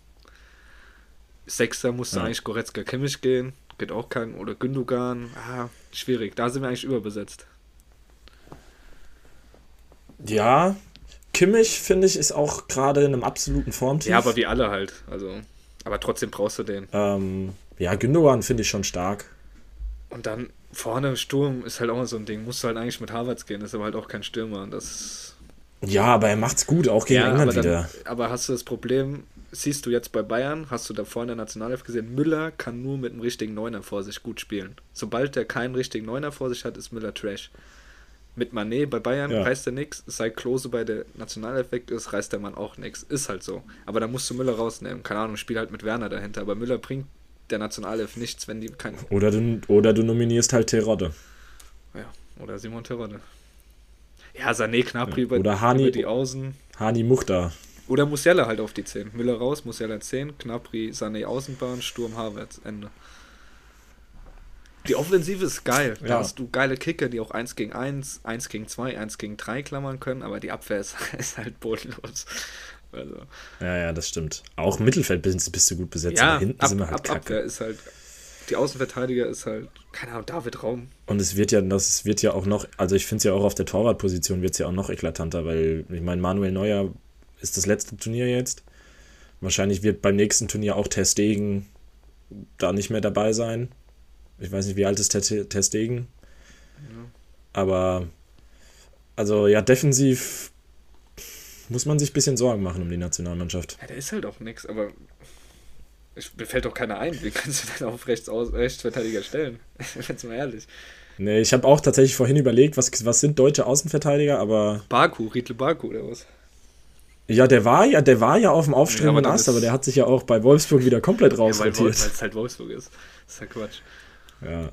[SPEAKER 4] Sechster musste ja. eigentlich Goretzka Kimmich gehen geht auch kein. Oder Gündogan, ah, schwierig. Da sind wir eigentlich überbesetzt.
[SPEAKER 3] Ja, Kimmich, finde ich, ist auch gerade in einem absoluten Formtief.
[SPEAKER 4] Ja, aber wie alle halt. Also, aber trotzdem brauchst du den.
[SPEAKER 3] Ähm, ja, Gündogan finde ich schon stark.
[SPEAKER 4] Und dann vorne Sturm ist halt auch so ein Ding. Musst du halt eigentlich mit Harvards gehen, ist aber halt auch kein Stürmer. Das
[SPEAKER 3] ja, aber er macht's gut, auch gegen ja, England
[SPEAKER 4] aber
[SPEAKER 3] wieder.
[SPEAKER 4] aber hast du das Problem, siehst du jetzt bei Bayern, hast du da vorne in der Nationalelf gesehen, Müller kann nur mit einem richtigen Neuner vor sich gut spielen. Sobald er keinen richtigen Neuner vor sich hat, ist Müller Trash. Mit Manet bei Bayern ja. reißt er nichts, seit Klose bei der Nationalelf weg ist, reißt der Mann auch nichts. Ist halt so. Aber da musst du Müller rausnehmen. Keine Ahnung, spiel halt mit Werner dahinter. Aber Müller bringt der Nationalelf nichts, wenn die kein.
[SPEAKER 3] Oder du, oder du nominierst halt Terodde.
[SPEAKER 4] Ja, oder Simon Terodde. Ja, Sané, Knapri
[SPEAKER 3] ja. Oder Hani,
[SPEAKER 4] über die Außen.
[SPEAKER 3] Hani Muchta.
[SPEAKER 4] Oder Musiala halt auf die 10. Müller raus, Musiala 10, Knapri, Sané Außenbahn, Sturm Havertz, Ende. Die Offensive ist geil. Da ja. hast du geile Kicker, die auch 1 gegen 1, 1 gegen 2, 1 gegen 3 klammern können, aber die Abwehr ist, (laughs) ist halt bodenlos. Also.
[SPEAKER 3] Ja, ja, das stimmt. Auch Mittelfeld bist, bist du gut besetzt,
[SPEAKER 4] ja, aber hinten ab, sind wir halt ab, kacke. Abwehr ist halt die Außenverteidiger ist halt, keine Ahnung, David Raum.
[SPEAKER 3] Und es wird ja, das wird ja auch noch, also ich finde es ja auch auf der Torwartposition wird es ja auch noch eklatanter, weil ich meine, Manuel Neuer ist das letzte Turnier jetzt. Wahrscheinlich wird beim nächsten Turnier auch Testegen da nicht mehr dabei sein. Ich weiß nicht, wie alt ist Testegen. Ja. Aber, also ja, defensiv muss man sich ein bisschen Sorgen machen um die Nationalmannschaft.
[SPEAKER 4] Ja, der ist halt auch nix, aber ich, mir fällt doch keiner ein. Wie kannst du denn auf Rechts Rechtsverteidiger stellen? (laughs) Jetzt mal ehrlich.
[SPEAKER 3] Nee, ich habe auch tatsächlich vorhin überlegt, was, was sind deutsche Außenverteidiger, aber.
[SPEAKER 4] Baku, Riedle Baku oder was?
[SPEAKER 3] Ja, der war ja, der war ja auf dem aufstrebenden ja, Ast, aber der hat sich ja auch bei Wolfsburg wieder komplett rausrotiert. Ja, weil
[SPEAKER 4] es halt Wolfsburg ist. Das ist ja Quatsch.
[SPEAKER 3] Ja.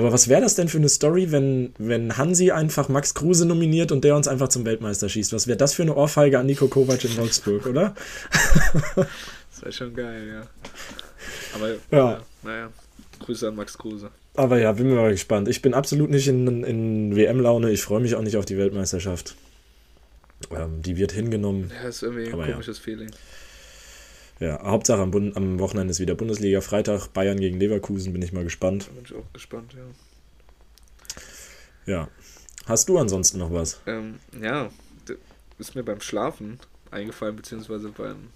[SPEAKER 3] Aber was wäre das denn für eine Story, wenn, wenn Hansi einfach Max Kruse nominiert und der uns einfach zum Weltmeister schießt? Was wäre das für eine Ohrfeige an Nico Kovac in Wolfsburg, oder?
[SPEAKER 4] Das wäre schon geil, ja. Aber, ja. ja. naja, Grüße an Max Kruse.
[SPEAKER 3] Aber ja, bin mir mal gespannt. Ich bin absolut nicht in, in WM-Laune. Ich freue mich auch nicht auf die Weltmeisterschaft. Ähm, die wird hingenommen.
[SPEAKER 4] Ja, ist irgendwie ein komisches ja. Feeling.
[SPEAKER 3] Ja, Hauptsache am, Bund am Wochenende ist wieder Bundesliga. Freitag Bayern gegen Leverkusen, bin ich mal gespannt.
[SPEAKER 4] Bin ich auch gespannt, ja.
[SPEAKER 3] Ja. Hast du ansonsten noch was?
[SPEAKER 4] Ähm, ja, ist mir beim Schlafen eingefallen, beziehungsweise beim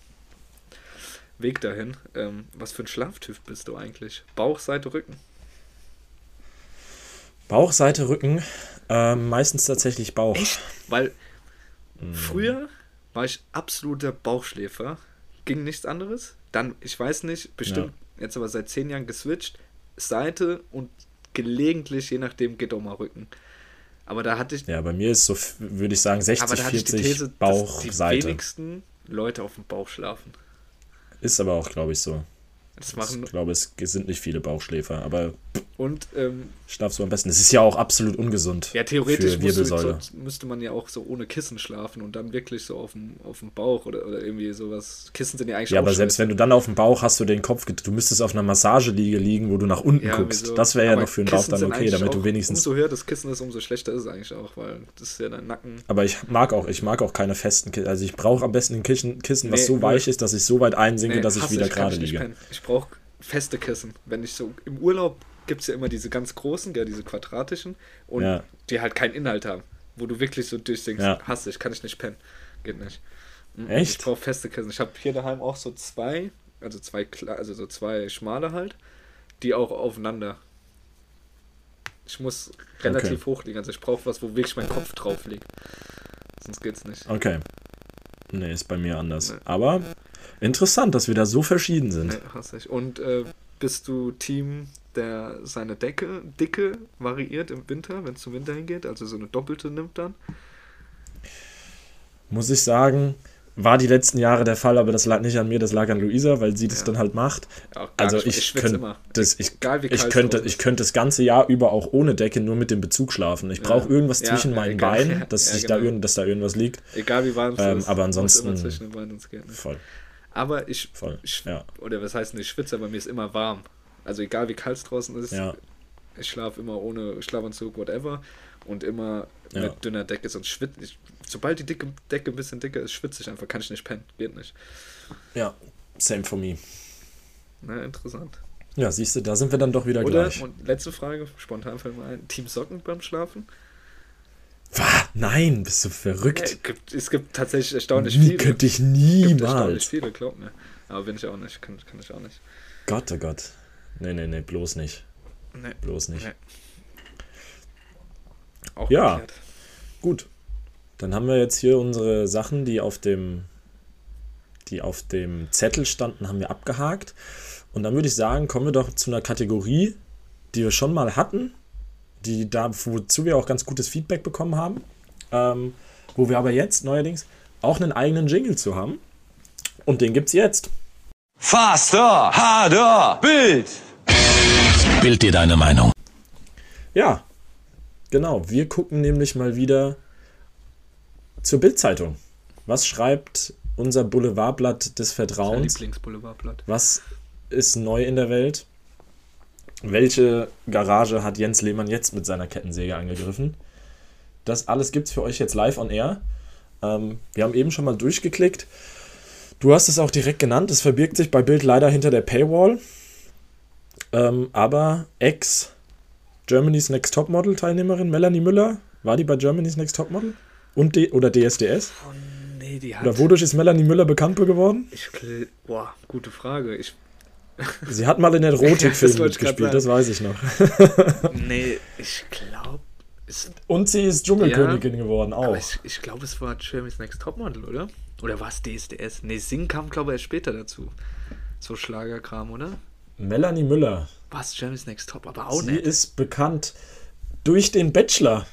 [SPEAKER 4] Weg dahin. Ähm, was für ein Schlaftyp bist du eigentlich? Bauch, Seite, Rücken?
[SPEAKER 3] Bauch, Seite, Rücken. Ähm, meistens tatsächlich Bauch.
[SPEAKER 4] Echt? Weil mm. früher war ich absoluter Bauchschläfer. Ging nichts anderes. Dann, ich weiß nicht, bestimmt ja. jetzt aber seit zehn Jahren geswitcht. Seite und gelegentlich, je nachdem, geht auch mal Rücken. Aber da hatte ich.
[SPEAKER 3] Ja, bei mir ist so, würde ich sagen, 60, 40 These, Bauch,
[SPEAKER 4] die
[SPEAKER 3] Seite.
[SPEAKER 4] Die wenigsten Leute auf dem Bauch schlafen.
[SPEAKER 3] Ist aber auch, glaube ich, so. Das machen ich glaube, es sind nicht viele Bauchschläfer, aber
[SPEAKER 4] und ähm,
[SPEAKER 3] schlafst du am besten. Das ist ja auch absolut ungesund.
[SPEAKER 4] Ja, theoretisch müsste, so, müsste man ja auch so ohne Kissen schlafen und dann wirklich so auf dem, auf dem Bauch oder, oder irgendwie sowas. Kissen sind ja eigentlich
[SPEAKER 3] Ja, aber selbst wenn du dann auf dem Bauch hast du den Kopf, du müsstest auf einer Massageliege liegen, wo du nach unten ja, guckst. So. Das wäre ja noch für den Bauch dann okay, damit du wenigstens.
[SPEAKER 4] Umso höher das Kissen ist, umso schlechter ist es eigentlich auch, weil das ist ja dein Nacken.
[SPEAKER 3] Aber ich mag auch, ich mag auch keine festen Kissen. Also ich brauche am besten ein Kissen, Kissen was nee, so weich ist, dass ich so weit einsinke, nee, dass ich wieder gerade liege.
[SPEAKER 4] Ich brauche feste Kissen. Wenn ich so im Urlaub gibt es ja immer diese ganz großen, gell, diese quadratischen und ja. die halt keinen Inhalt haben. Wo du wirklich so durchdenkst, ja. hasse ich, kann ich nicht pennen. Geht nicht. Mhm. Echt? Ich brauche feste Kissen. Ich habe hier daheim auch so zwei, also zwei, also so zwei schmale halt, die auch aufeinander. Ich muss relativ okay. hoch liegen, also ich brauche was, wo wirklich mein Kopf drauf liegt. Sonst geht's nicht.
[SPEAKER 3] Okay. Nee, ist bei mir anders. Nee. Aber interessant, dass wir da so verschieden sind. Nee,
[SPEAKER 4] hasse ich. Und äh, bist du Team der seine Decke, Dicke variiert im Winter, wenn es zum Winter hingeht, also so eine doppelte nimmt dann.
[SPEAKER 3] Muss ich sagen, war die letzten Jahre der Fall, aber das lag nicht an mir, das lag an Luisa, weil sie das ja. dann halt macht. Ja, also ich, ich könnte das, ich, ich könnte, ich könnte das ganze Jahr über auch ohne Decke nur mit dem Bezug schlafen. Ich brauche irgendwas zwischen meinen egal. Beinen, (laughs) dass, sich genau. da, dass da irgendwas liegt.
[SPEAKER 4] Egal wie warm es
[SPEAKER 3] ähm, ist. Aber ansonsten
[SPEAKER 4] zwischen den Beinen geht,
[SPEAKER 3] ne? voll.
[SPEAKER 4] Aber ich, voll. ich oder was heißt nicht schwitze, aber mir ist immer warm. Also egal wie kalt es draußen ist,
[SPEAKER 3] ja.
[SPEAKER 4] ich schlafe immer ohne Schlafanzug, whatever. Und immer ja. mit dünner Decke, sonst schwitze ich. Sobald die dicke Decke ein bisschen dicker ist, schwitze ich einfach, kann ich nicht pennen. Geht nicht.
[SPEAKER 3] Ja, same for me.
[SPEAKER 4] Na, interessant.
[SPEAKER 3] Ja, siehst du, da sind wir dann doch wieder
[SPEAKER 4] Oder,
[SPEAKER 3] gleich.
[SPEAKER 4] Und letzte Frage, spontan fällt mir ein: Team Socken beim Schlafen?
[SPEAKER 3] Was? Nein, bist du verrückt? Ja,
[SPEAKER 4] es, gibt, es gibt tatsächlich erstaunlich
[SPEAKER 3] Nie, viele. Könnte ich niemals.
[SPEAKER 4] erstaunlich viele, glaub mir. Aber bin ich auch nicht, kann, kann ich auch nicht.
[SPEAKER 3] Gott, oh Gott. Nee, nee, nee, bloß nicht.
[SPEAKER 4] Nee.
[SPEAKER 3] Bloß nicht. Nee.
[SPEAKER 4] Auch
[SPEAKER 3] ja, geklärt. gut. Dann haben wir jetzt hier unsere Sachen, die auf dem, die auf dem Zettel standen, haben wir abgehakt. Und dann würde ich sagen, kommen wir doch zu einer Kategorie, die wir schon mal hatten, die da, wozu wir auch ganz gutes Feedback bekommen haben, ähm, wo wir aber jetzt neuerdings auch einen eigenen Jingle zu haben. Und den gibt's jetzt.
[SPEAKER 5] Faster, harder, Bild. Bild dir deine Meinung.
[SPEAKER 3] Ja, genau. Wir gucken nämlich mal wieder zur Bildzeitung. Was schreibt unser Boulevardblatt des Vertrauens?
[SPEAKER 4] Lieblingsboulevardblatt.
[SPEAKER 3] Was ist neu in der Welt? Welche Garage hat Jens Lehmann jetzt mit seiner Kettensäge angegriffen? Das alles gibt es für euch jetzt live on air. Ähm, wir haben eben schon mal durchgeklickt. Du hast es auch direkt genannt. Es verbirgt sich bei Bild leider hinter der Paywall. Ähm, aber ex Germany's Next Topmodel Teilnehmerin Melanie Müller, war die bei Germany's Next Topmodel? Und D oder DSDS?
[SPEAKER 4] Oh, nee, die hat.
[SPEAKER 3] Oder wodurch ist Melanie Müller bekannt geworden?
[SPEAKER 4] Ich, boah, gute Frage. Ich
[SPEAKER 3] Sie hat mal in (laughs) Erotikfilmen ja, mitgespielt, das weiß ich noch. (laughs)
[SPEAKER 4] nee, ich glaube. (laughs)
[SPEAKER 3] Und sie ist Dschungelkönigin ja, geworden, auch.
[SPEAKER 4] ich, ich glaube, es war Jeremy's Next Topmodel, oder? Oder war es DSDS? Nee, Sing kam, glaube ich, erst später dazu. So Schlagerkram, oder?
[SPEAKER 3] Melanie Müller.
[SPEAKER 4] Was? Jeremy's Next Top, aber auch
[SPEAKER 3] sie
[SPEAKER 4] nicht.
[SPEAKER 3] Sie ist bekannt durch den Bachelor.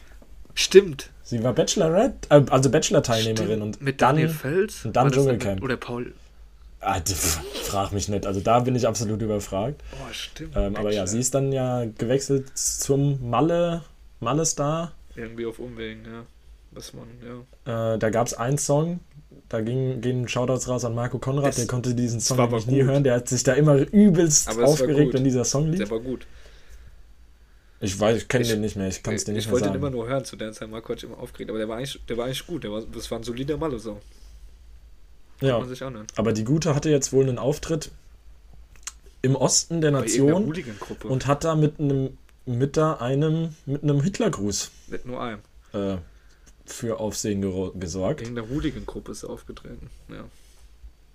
[SPEAKER 4] Stimmt.
[SPEAKER 3] Sie war Bachelorette, äh, also Bachelor-Teilnehmerin und
[SPEAKER 4] mit Daniel dann, Fels
[SPEAKER 3] und dann Dschungelcamp.
[SPEAKER 4] Oder Paul
[SPEAKER 3] Ah, frag mich nicht. Also da bin ich absolut überfragt.
[SPEAKER 4] Oh, stimmt.
[SPEAKER 3] Ähm, aber ja, sie ist dann ja gewechselt zum Malle, Malle Star.
[SPEAKER 4] Irgendwie auf Umwegen, ja. Was man, ja.
[SPEAKER 3] Äh, da gab es einen Song, da ging, gehen Shoutouts raus an Marco Konrad, es, der konnte diesen Song nämlich nie hören. Der hat sich da immer übelst aufgeregt, wenn dieser Song lief.
[SPEAKER 4] Der war gut.
[SPEAKER 3] Ich weiß, ich kenne den nicht mehr, ich kann es dir nicht
[SPEAKER 4] mehr
[SPEAKER 3] sagen.
[SPEAKER 4] Ich wollte den immer nur hören, zu der Zeit Marco hat sich immer aufgeregt, aber der war eigentlich, der war eigentlich gut, der war, das war ein solider Malle-Song.
[SPEAKER 3] Ja. Man sich Aber die Gute hatte jetzt wohl einen Auftritt im Osten der Nation und hat da mit einem mit da einem mit einem Hitlergruß
[SPEAKER 4] mit nur einem
[SPEAKER 3] äh, für Aufsehen gesorgt.
[SPEAKER 4] In der Hooligan-Gruppe ist er aufgetreten. Ja.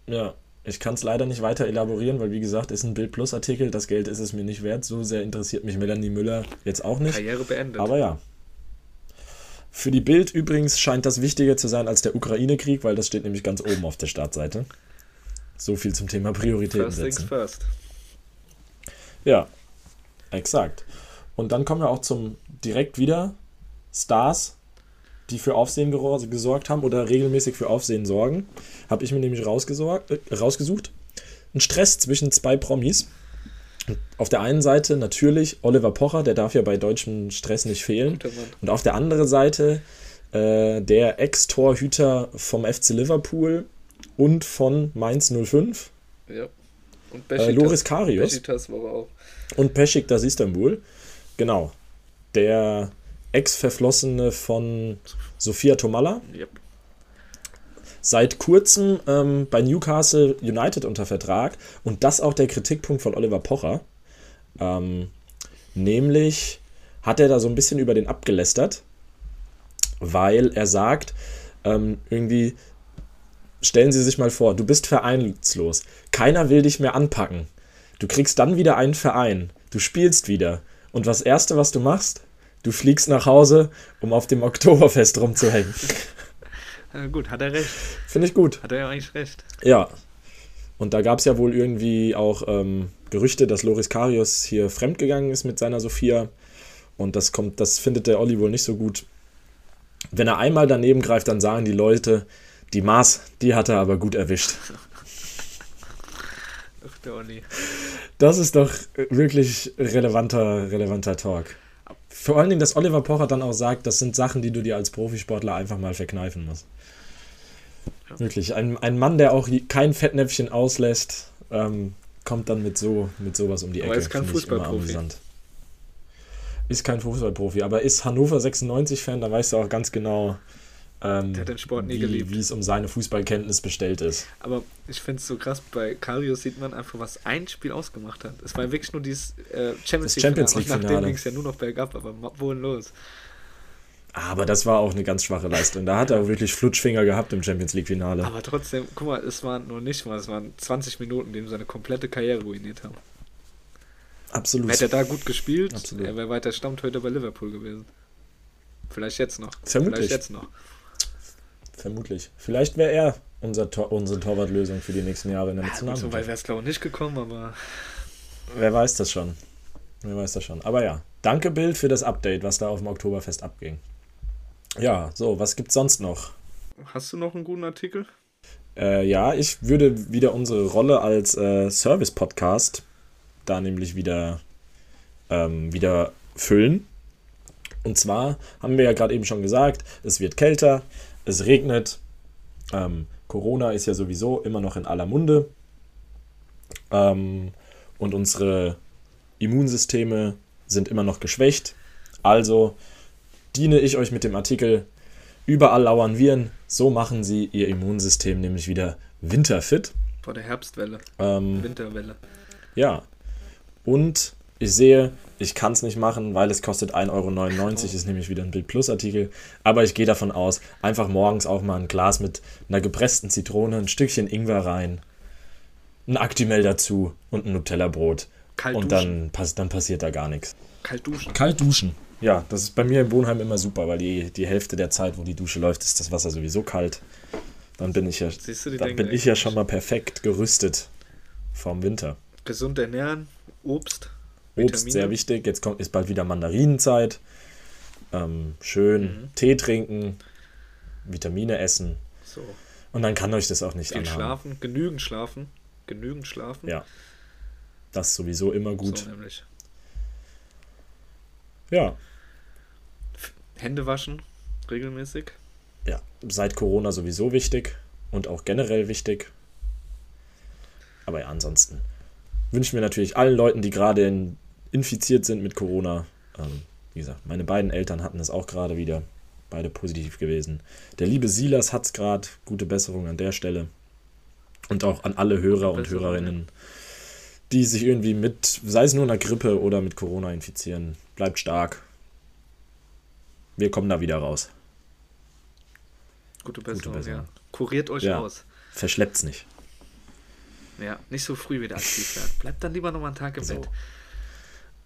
[SPEAKER 3] Ja, ich kann es leider nicht weiter elaborieren, weil wie gesagt, ist ein Bild Plus Artikel. Das Geld ist es mir nicht wert. So sehr interessiert mich Melanie Müller jetzt auch nicht.
[SPEAKER 4] Karriere beendet.
[SPEAKER 3] Aber ja, für die Bild übrigens scheint das wichtiger zu sein als der Ukraine-Krieg, weil das steht nämlich ganz oben auf der Startseite. So viel zum Thema Prioritäten
[SPEAKER 4] first setzen. First.
[SPEAKER 3] Ja, exakt. Und dann kommen wir auch zum direkt wieder Stars, die für Aufsehen gesorgt haben oder regelmäßig für Aufsehen sorgen. Habe ich mir nämlich rausgesucht. Ein Stress zwischen zwei Promis. Auf der einen Seite natürlich Oliver Pocher, der darf ja bei deutschem Stress nicht fehlen. Und auf der anderen Seite äh, der Ex-Torhüter vom FC Liverpool und von Mainz 05.
[SPEAKER 4] Ja.
[SPEAKER 3] Und äh, Loris Karius.
[SPEAKER 4] Besiktas war auch.
[SPEAKER 3] Und Besiktas Istanbul. Genau. Der Ex-Verflossene von Sofia Tomalla.
[SPEAKER 4] Yep
[SPEAKER 3] seit kurzem ähm, bei Newcastle United unter Vertrag und das auch der Kritikpunkt von Oliver Pocher. Ähm, nämlich hat er da so ein bisschen über den abgelästert, weil er sagt, ähm, irgendwie, stellen Sie sich mal vor, du bist vereinslos, keiner will dich mehr anpacken. Du kriegst dann wieder einen Verein, du spielst wieder und das Erste, was du machst, du fliegst nach Hause, um auf dem Oktoberfest rumzuhängen.
[SPEAKER 4] Ja, gut, hat er recht.
[SPEAKER 3] Finde ich gut.
[SPEAKER 4] Hat er ja eigentlich recht.
[SPEAKER 3] Ja. Und da gab es ja wohl irgendwie auch ähm, Gerüchte, dass Loris Karius hier fremdgegangen ist mit seiner Sophia. Und das kommt, das findet der Olli wohl nicht so gut. Wenn er einmal daneben greift, dann sagen die Leute, die Maß, die hat er aber gut erwischt.
[SPEAKER 4] Ach, der Olli.
[SPEAKER 3] Das ist doch wirklich relevanter, relevanter Talk. Vor allen Dingen, dass Oliver Pocher dann auch sagt, das sind Sachen, die du dir als Profisportler einfach mal verkneifen musst. Ja. Wirklich, ein, ein Mann, der auch kein Fettnäpfchen auslässt, ähm, kommt dann mit so mit sowas um die Ecke.
[SPEAKER 4] Aber ist kein Fußballprofi.
[SPEAKER 3] Ist kein Fußballprofi, aber ist Hannover 96-Fan, da weißt du auch ganz genau, ähm,
[SPEAKER 4] der hat den Sport nie
[SPEAKER 3] wie,
[SPEAKER 4] geliebt.
[SPEAKER 3] Wie es um seine Fußballkenntnis bestellt ist.
[SPEAKER 4] Aber ich finde es so krass, bei Karius sieht man einfach, was ein Spiel ausgemacht hat. Es war wirklich nur dieses äh, Champions,
[SPEAKER 3] League Champions League
[SPEAKER 4] Finale. Nachdem ging es ja nur noch bergab, aber wohin los?
[SPEAKER 3] Aber das war auch eine ganz schwache Leistung. Da hat er wirklich Flutschfinger gehabt im Champions League-Finale.
[SPEAKER 4] Aber trotzdem, guck mal, es waren nur nicht mal, es waren 20 Minuten, die ihm seine komplette Karriere ruiniert haben. Absolut. Hätte er da gut gespielt, Absolut. er wäre weiter Stammtorhüter bei Liverpool gewesen. Vielleicht jetzt noch. Vermutlich. Vielleicht jetzt noch.
[SPEAKER 3] Vermutlich. Vielleicht wäre er unser Tor unsere Torwartlösung für die nächsten Jahre in der
[SPEAKER 4] Nationalmannschaft. Ja, so weit wäre es, glaube ich, nicht gekommen, aber.
[SPEAKER 3] Wer weiß das schon. Wer weiß das schon. Aber ja, danke Bild für das Update, was da auf dem Oktoberfest abging. Ja, so, was gibt's sonst noch?
[SPEAKER 4] Hast du noch einen guten Artikel?
[SPEAKER 3] Äh, ja, ich würde wieder unsere Rolle als äh, Service-Podcast da nämlich wieder, ähm, wieder füllen. Und zwar haben wir ja gerade eben schon gesagt, es wird kälter, es regnet, ähm, Corona ist ja sowieso immer noch in aller Munde ähm, und unsere Immunsysteme sind immer noch geschwächt. Also diene ich euch mit dem Artikel Überall lauern Viren, so machen sie ihr Immunsystem nämlich wieder winterfit.
[SPEAKER 4] Vor der Herbstwelle. Ähm, Winterwelle.
[SPEAKER 3] Ja. Und ich sehe, ich kann es nicht machen, weil es kostet 1,99 Euro, ist nämlich wieder ein Bild Plus Artikel. Aber ich gehe davon aus, einfach morgens auch mal ein Glas mit einer gepressten Zitrone, ein Stückchen Ingwer rein, ein Actimel dazu und ein Nutella-Brot. Kalt und dann, dann passiert da gar nichts.
[SPEAKER 4] Kalt duschen.
[SPEAKER 3] Kalt duschen. Ja, das ist bei mir im Wohnheim immer super, weil die, die Hälfte der Zeit, wo die Dusche läuft, ist das Wasser sowieso kalt. Dann bin ich ja, dann bin ich ja schon mal perfekt gerüstet vorm Winter.
[SPEAKER 4] Gesund ernähren, Obst.
[SPEAKER 3] Obst, Vitamine. sehr wichtig. Jetzt kommt, ist bald wieder Mandarinenzeit. Ähm, schön mhm. Tee trinken, Vitamine essen. So. Und dann kann euch das auch nicht
[SPEAKER 4] Viel anhaben. schlafen, genügend schlafen. Genügend schlafen.
[SPEAKER 3] Ja. Das ist sowieso immer gut. So nämlich. Ja.
[SPEAKER 4] Hände waschen, regelmäßig.
[SPEAKER 3] Ja, seit Corona sowieso wichtig und auch generell wichtig. Aber ja, ansonsten wünschen wir natürlich allen Leuten, die gerade in, infiziert sind mit Corona, ähm, wie gesagt, meine beiden Eltern hatten es auch gerade wieder, beide positiv gewesen. Der liebe Silas hat es gerade, gute Besserung an der Stelle. Und auch an alle Hörer und Hörerinnen, die sich irgendwie mit, sei es nur einer Grippe oder mit Corona infizieren. Bleibt stark. Wir kommen da wieder raus.
[SPEAKER 4] Gute Besserung, Gute Besserung. ja. Kuriert euch ja. aus.
[SPEAKER 3] Verschleppt's nicht.
[SPEAKER 4] Ja, nicht so früh wieder aktiv werden. Bleibt dann lieber noch mal einen Tag im so. Bett.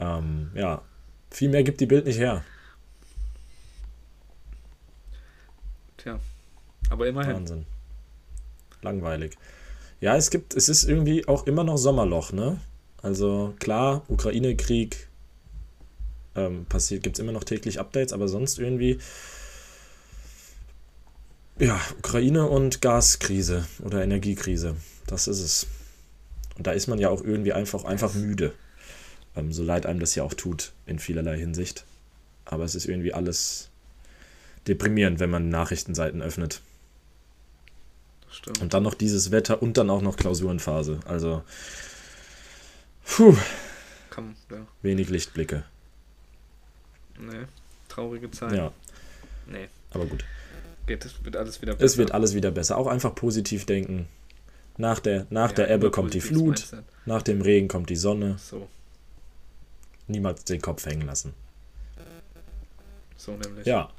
[SPEAKER 3] Ähm, ja, viel mehr gibt die Bild nicht her.
[SPEAKER 4] Tja, aber immerhin.
[SPEAKER 3] Wahnsinn. Langweilig. Ja, es gibt, es ist irgendwie auch immer noch Sommerloch, ne? Also klar, Ukraine-Krieg ähm, passiert, gibt es immer noch täglich Updates, aber sonst irgendwie ja, Ukraine und Gaskrise oder Energiekrise. Das ist es. Und da ist man ja auch irgendwie einfach, einfach müde. Ähm, so leid einem das ja auch tut, in vielerlei Hinsicht. Aber es ist irgendwie alles deprimierend, wenn man Nachrichtenseiten öffnet. Und dann noch dieses Wetter und dann auch noch Klausurenphase. Also, puh. Komm, ja. Wenig Lichtblicke.
[SPEAKER 4] Nee, traurige Zeit.
[SPEAKER 3] Ja. Nee. Aber gut.
[SPEAKER 4] Geht, es wird alles wieder
[SPEAKER 3] besser. Es wird alles wieder besser. Auch einfach positiv denken. Nach der, nach ja, der Ebbe kommt die Flut, Mindset. nach dem Regen kommt die Sonne. So. Niemals den Kopf hängen lassen.
[SPEAKER 4] So nämlich.
[SPEAKER 3] Ja.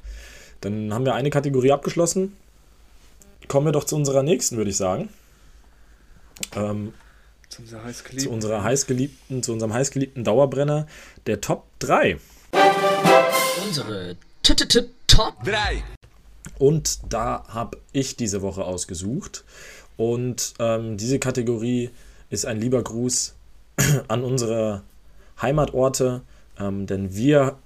[SPEAKER 3] Dann haben wir eine Kategorie abgeschlossen. Kommen wir doch zu unserer nächsten, würde ich sagen. Ähm, zu, unserer heißgeliebten. zu unserer heißgeliebten, zu unserem heißgeliebten Dauerbrenner, der Top 3. Unsere Top 3. Und da habe ich diese Woche ausgesucht. Und ähm, diese Kategorie ist ein lieber Gruß an unsere Heimatorte, ähm, denn wir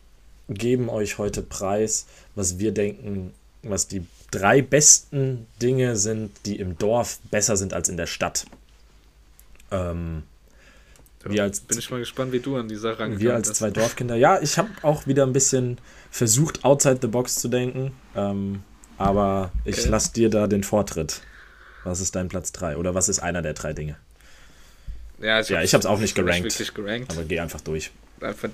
[SPEAKER 3] geben euch heute preis, was wir denken, was die drei besten Dinge sind, die im Dorf besser sind als in der Stadt. Ähm,
[SPEAKER 4] wir als, Bin ich mal gespannt, wie du an die Sache
[SPEAKER 3] rangekommen Wir als zwei Dorfkinder. Ja, ich habe auch wieder ein bisschen versucht, outside the box zu denken. Ähm, aber ich okay. lasse dir da den Vortritt. Was ist dein Platz 3? Oder was ist einer der drei Dinge? Ja, ich, ja, ich habe es auch nicht gerankt, gerankt, Aber geh einfach durch.
[SPEAKER 4] Einfach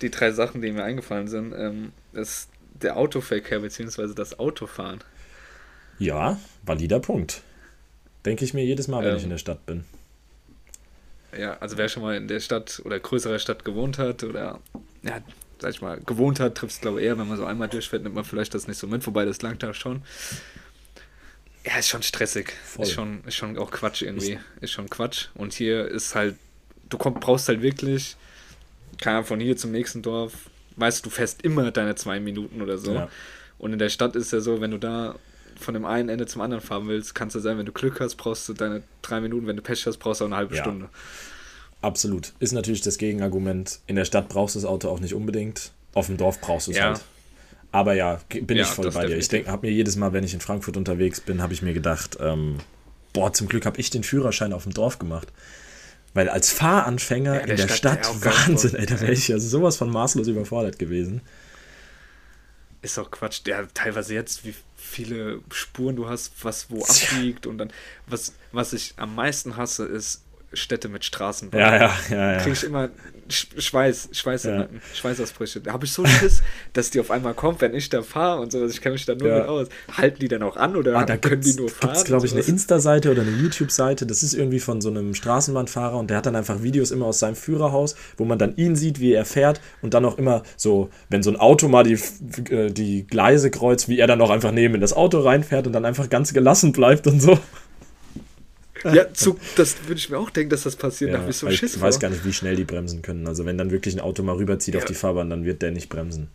[SPEAKER 4] die drei Sachen, die mir eingefallen sind, ähm, ist der Autoverkehr bzw. das Autofahren.
[SPEAKER 3] Ja, valider Punkt. Denke ich mir jedes Mal, wenn ähm, ich in der Stadt bin.
[SPEAKER 4] Ja, also wer schon mal in der Stadt oder größerer Stadt gewohnt hat oder ja, sag ich mal, gewohnt hat, trifft es glaube ich eher, wenn man so einmal durchfährt, nimmt man vielleicht das nicht so mit, wobei das langt da schon. Ja, ist schon stressig. Voll. Ist schon, ist schon auch Quatsch irgendwie. Ist, ist schon Quatsch. Und hier ist halt, du komm, brauchst halt wirklich, keine von hier zum nächsten Dorf, weißt du, fährst immer deine zwei Minuten oder so. Ja. Und in der Stadt ist ja so, wenn du da von dem einen Ende zum anderen fahren willst, kannst du sein, wenn du Glück hast, brauchst du deine drei Minuten, wenn du Pech hast, brauchst du auch eine halbe ja. Stunde.
[SPEAKER 3] Absolut. Ist natürlich das Gegenargument. In der Stadt brauchst du das Auto auch nicht unbedingt. Auf dem Dorf brauchst du es ja. halt. Aber ja, bin ja, ich voll bei dir. Ich denke, habe mir jedes Mal, wenn ich in Frankfurt unterwegs bin, habe ich mir gedacht, ähm, boah, zum Glück habe ich den Führerschein auf dem Dorf gemacht. Weil als Fahranfänger ja, in der Stadt, Stadt Wahnsinn, ey, da wäre ich ja sowas von maßlos überfordert gewesen.
[SPEAKER 4] Ist auch Quatsch. Ja, teilweise jetzt, wie viele Spuren du hast, was wo abbiegt und dann, was, was ich am meisten hasse, ist Städte mit Straßenbahn.
[SPEAKER 3] Ja, ja, ja. ja.
[SPEAKER 4] Kriege ich immer Schweiß, Schweiß ja. Schweißausbrüche. Da habe ich so Schiss, (laughs) dass die auf einmal kommt, wenn ich da fahre und so. Ich kenne mich da nur ja. mit aus. Halten die dann auch an oder
[SPEAKER 3] ah, da können die nur fahren? Da gibt glaube ich, eine Insta-Seite oder eine YouTube-Seite. Das ist irgendwie von so einem Straßenbahnfahrer und der hat dann einfach Videos immer aus seinem Führerhaus, wo man dann ihn sieht, wie er fährt und dann auch immer so, wenn so ein Auto mal die, äh, die Gleise kreuzt, wie er dann auch einfach neben in das Auto reinfährt und dann einfach ganz gelassen bleibt und so. (laughs)
[SPEAKER 4] Ja, zu, das würde ich mir auch denken, dass das passiert.
[SPEAKER 3] Ja, so ich Schiss weiß vor. gar nicht, wie schnell die bremsen können. Also wenn dann wirklich ein Auto mal rüberzieht ja. auf die Fahrbahn, dann wird der nicht bremsen.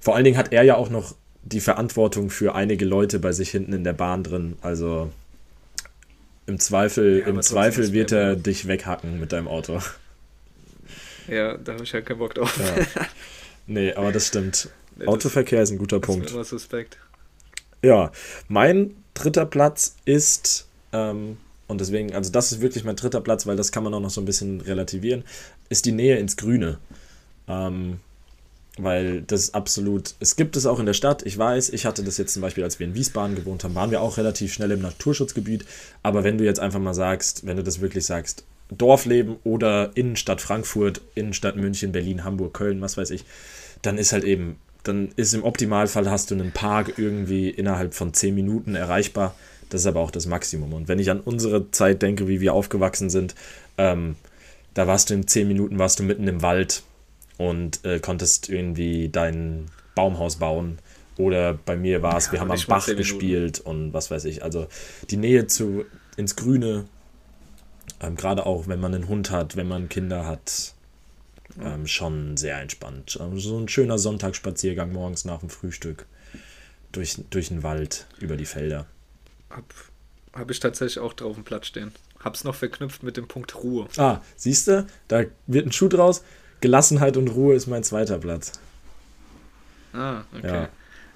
[SPEAKER 3] Vor allen Dingen hat er ja auch noch die Verantwortung für einige Leute bei sich hinten in der Bahn drin. Also im Zweifel, ja, im Zweifel wird er dich weghacken mit deinem Auto.
[SPEAKER 4] Ja, da habe ich halt keinen Bock drauf.
[SPEAKER 3] Ja. Nee, aber das stimmt. (laughs) Nee, Autoverkehr das, ist ein guter Punkt.
[SPEAKER 4] Ist immer suspekt.
[SPEAKER 3] Ja, mein dritter Platz ist ähm, und deswegen, also das ist wirklich mein dritter Platz, weil das kann man auch noch so ein bisschen relativieren, ist die Nähe ins Grüne. Ähm, weil das absolut, es gibt es auch in der Stadt, ich weiß, ich hatte das jetzt zum Beispiel, als wir in Wiesbaden gewohnt haben, waren wir auch relativ schnell im Naturschutzgebiet, aber wenn du jetzt einfach mal sagst, wenn du das wirklich sagst, Dorfleben oder Innenstadt Frankfurt, Innenstadt München, Berlin, Hamburg, Köln, was weiß ich, dann ist halt eben, dann ist im Optimalfall hast du einen Park irgendwie innerhalb von 10 Minuten erreichbar das ist aber auch das Maximum. Und wenn ich an unsere Zeit denke, wie wir aufgewachsen sind, ähm, da warst du in zehn Minuten, warst du mitten im Wald und äh, konntest irgendwie dein Baumhaus bauen. Oder bei mir war es, ja, wir haben am Bach gespielt und was weiß ich. Also die Nähe zu ins Grüne, ähm, gerade auch wenn man einen Hund hat, wenn man Kinder hat, ähm, schon sehr entspannt. Also so ein schöner Sonntagsspaziergang morgens nach dem Frühstück durch, durch den Wald über die Felder.
[SPEAKER 4] Hab, hab ich tatsächlich auch drauf im Platz stehen. Hab's noch verknüpft mit dem Punkt Ruhe.
[SPEAKER 3] Ah, siehst du, da wird ein Schuh draus. Gelassenheit und Ruhe ist mein zweiter Platz.
[SPEAKER 4] Ah, okay. Ja.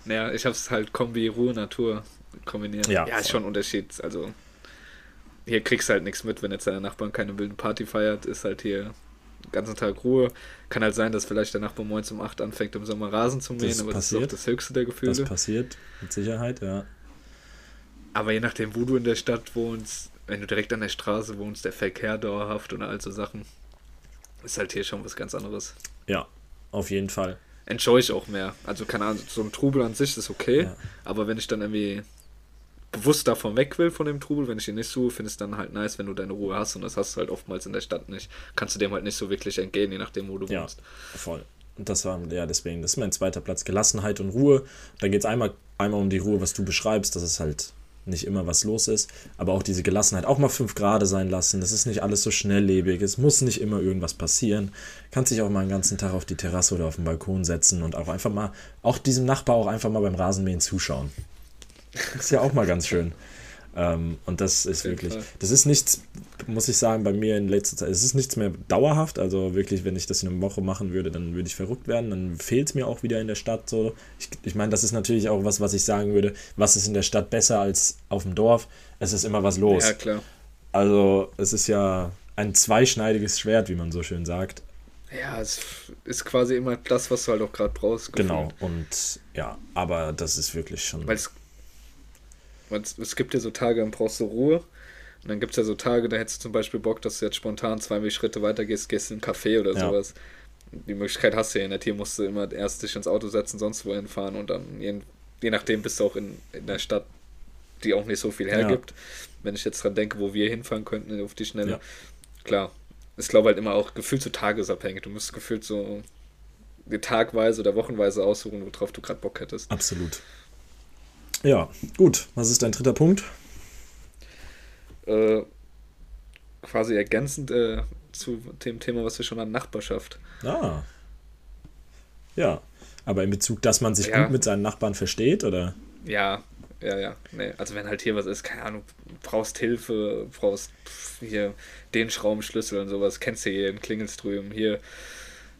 [SPEAKER 4] Naja, ich hab's halt Kombi Ruhe, Natur kombiniert. Ja, ja ist schon ein Unterschied. Also, hier kriegst du halt nichts mit, wenn jetzt deine Nachbarn keine wilde Party feiert, ist halt hier den ganzen Tag Ruhe. Kann halt sein, dass vielleicht der Nachbar morgens um 8 anfängt, im Sommer Rasen zu mähen, das aber passiert. das ist auch das höchste der Gefühle. Das
[SPEAKER 3] passiert, mit Sicherheit, ja.
[SPEAKER 4] Aber je nachdem, wo du in der Stadt wohnst, wenn du direkt an der Straße wohnst, der Verkehr dauerhaft und all so Sachen, ist halt hier schon was ganz anderes.
[SPEAKER 3] Ja, auf jeden Fall.
[SPEAKER 4] Enjoy ich auch mehr. Also keine Ahnung, so ein Trubel an sich ist okay, ja. aber wenn ich dann irgendwie bewusst davon weg will, von dem Trubel, wenn ich ihn nicht suche, finde ich es dann halt nice, wenn du deine Ruhe hast und das hast du halt oftmals in der Stadt nicht. Kannst du dem halt nicht so wirklich entgehen, je nachdem, wo du ja, wohnst.
[SPEAKER 3] voll. Und das war, ja, deswegen, das ist mein zweiter Platz, Gelassenheit und Ruhe. Da geht es einmal, einmal um die Ruhe, was du beschreibst, das ist halt nicht immer was los ist, aber auch diese Gelassenheit, auch mal fünf Grad sein lassen. Das ist nicht alles so schnelllebig, es muss nicht immer irgendwas passieren. Kannst dich auch mal einen ganzen Tag auf die Terrasse oder auf den Balkon setzen und auch einfach mal, auch diesem Nachbar auch einfach mal beim Rasenmähen zuschauen. Ist ja auch mal ganz schön. Ähm, und das ist wirklich, Fall. das ist nichts, muss ich sagen, bei mir in letzter Zeit, es ist nichts mehr dauerhaft. Also wirklich, wenn ich das in einer Woche machen würde, dann würde ich verrückt werden. Dann fehlt es mir auch wieder in der Stadt so. Ich, ich meine, das ist natürlich auch was, was ich sagen würde, was ist in der Stadt besser als auf dem Dorf? Es ist immer was los.
[SPEAKER 4] Ja, klar.
[SPEAKER 3] Also es ist ja ein zweischneidiges Schwert, wie man so schön sagt.
[SPEAKER 4] Ja, es ist quasi immer das, was du halt auch gerade brauchst.
[SPEAKER 3] Gefühlt. Genau, und ja, aber das ist wirklich schon.
[SPEAKER 4] Weil es es gibt ja so Tage, dann brauchst du Ruhe. Und dann gibt es ja so Tage, da hättest du zum Beispiel Bock, dass du jetzt spontan zwei Schritte weiter gehst, in einen Café oder ja. sowas. Die Möglichkeit hast du ja nicht. Hier musst du immer erst dich ins Auto setzen, sonst wohin fahren und dann je, je nachdem bist du auch in, in der Stadt, die auch nicht so viel hergibt. Ja. Wenn ich jetzt dran denke, wo wir hinfahren könnten auf die Schnelle. Ja. Klar, ich glaube halt immer auch gefühlt so tagesabhängig. Du musst gefühlt so tagweise oder wochenweise aussuchen, worauf du gerade Bock hättest.
[SPEAKER 3] Absolut. Ja, gut. Was ist dein dritter Punkt?
[SPEAKER 4] Äh, quasi ergänzend äh, zu dem Thema, was wir schon an Nachbarschaft.
[SPEAKER 3] Ah. Ja. Aber in Bezug, dass man sich ja. gut mit seinen Nachbarn versteht, oder?
[SPEAKER 4] Ja, ja, ja. Nee. Also wenn halt hier was ist, keine Ahnung, brauchst Hilfe, brauchst hier den Schraubenschlüssel und sowas, kennst du hier, klingelst drüben, hier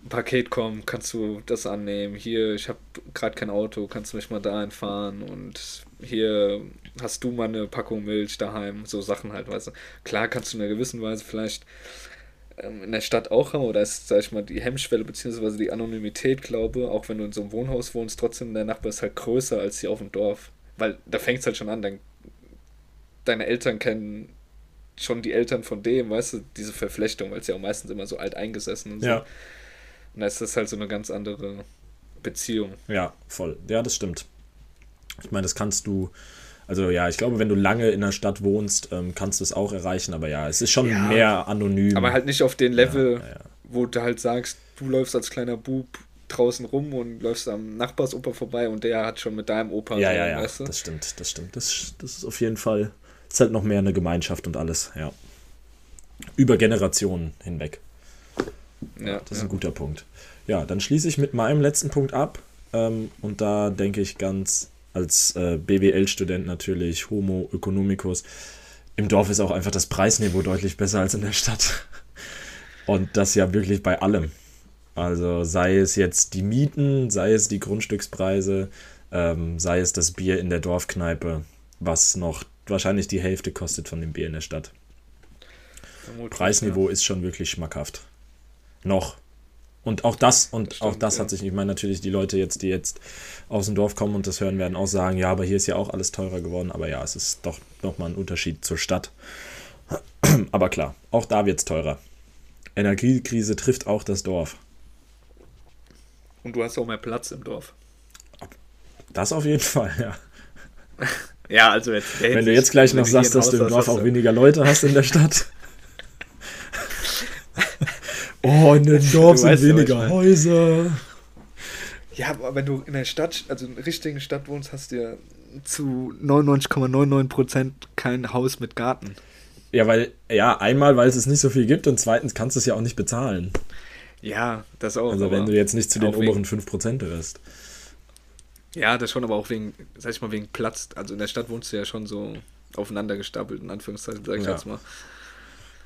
[SPEAKER 4] ein Paket kommt, kannst du das annehmen. Hier, ich habe gerade kein Auto, kannst du mich mal da einfahren und hier hast du mal eine Packung Milch daheim, so Sachen halt, weißt du. Klar kannst du in einer gewissen Weise vielleicht ähm, in der Stadt auch haben, oder ist, sag ich mal, die Hemmschwelle beziehungsweise die Anonymität, glaube, auch wenn du in so einem Wohnhaus wohnst, trotzdem der Nachbar ist halt größer als hier auf dem Dorf. Weil da fängt es halt schon an, dein, deine Eltern kennen schon die Eltern von dem, weißt du, diese Verflechtung, weil es ja auch meistens immer so alt eingesessen und so. Ja. Und da ist das halt so eine ganz andere Beziehung.
[SPEAKER 3] Ja, voll. Ja, das stimmt. Ich meine, das kannst du, also ja, ich glaube, wenn du lange in der Stadt wohnst, ähm, kannst du es auch erreichen, aber ja, es ist schon ja, mehr anonym.
[SPEAKER 4] Aber halt nicht auf den Level, ja, ja. wo du halt sagst, du läufst als kleiner Bub draußen rum und läufst am Nachbarsoper vorbei und der hat schon mit deinem Opa
[SPEAKER 3] ja, so, ja, ja, weißt du? das stimmt, das stimmt. Das, das ist auf jeden Fall, ist halt noch mehr eine Gemeinschaft und alles, ja. Über Generationen hinweg. Ja, das ist ein guter Punkt. Ja, dann schließe ich mit meinem letzten Punkt ab. Ähm, und da denke ich ganz als äh, BWL-Student natürlich, Homo economicus. Im Dorf ist auch einfach das Preisniveau deutlich besser als in der Stadt. (laughs) Und das ja wirklich bei allem. Also sei es jetzt die Mieten, sei es die Grundstückspreise, ähm, sei es das Bier in der Dorfkneipe, was noch wahrscheinlich die Hälfte kostet von dem Bier in der Stadt. Vermutlich, Preisniveau ja. ist schon wirklich schmackhaft. Noch. Und auch das, und das stimmt, auch das ja. hat sich, ich meine, natürlich die Leute jetzt, die jetzt aus dem Dorf kommen und das hören, werden auch sagen, ja, aber hier ist ja auch alles teurer geworden. Aber ja, es ist doch nochmal ein Unterschied zur Stadt. (clears throat) aber klar, auch da wird es teurer. Energiekrise trifft auch das Dorf.
[SPEAKER 4] Und du hast auch mehr Platz im Dorf.
[SPEAKER 3] Das auf jeden Fall, ja. (laughs)
[SPEAKER 4] ja, also jetzt.
[SPEAKER 3] Wenn du jetzt gleich noch sagst, dass du im Dorf auch weniger Leute hast in der Stadt. (laughs) Oh, in den (laughs) Dorf sind weniger Häuser.
[SPEAKER 4] Ja, aber wenn du in der Stadt, also in der richtigen Stadt wohnst, hast du ja zu 99,99% kein Haus mit Garten.
[SPEAKER 3] Ja, weil, ja, einmal, weil es es nicht so viel gibt und zweitens kannst du es ja auch nicht bezahlen.
[SPEAKER 4] Ja, das auch.
[SPEAKER 3] Also wenn du jetzt nicht zu den oberen wegen, 5% gehörst.
[SPEAKER 4] Ja, das schon, aber auch wegen, sag ich mal, wegen Platz. Also in der Stadt wohnst du ja schon so aufeinander gestapelt, in Anführungszeichen, sag ich ja. jetzt mal.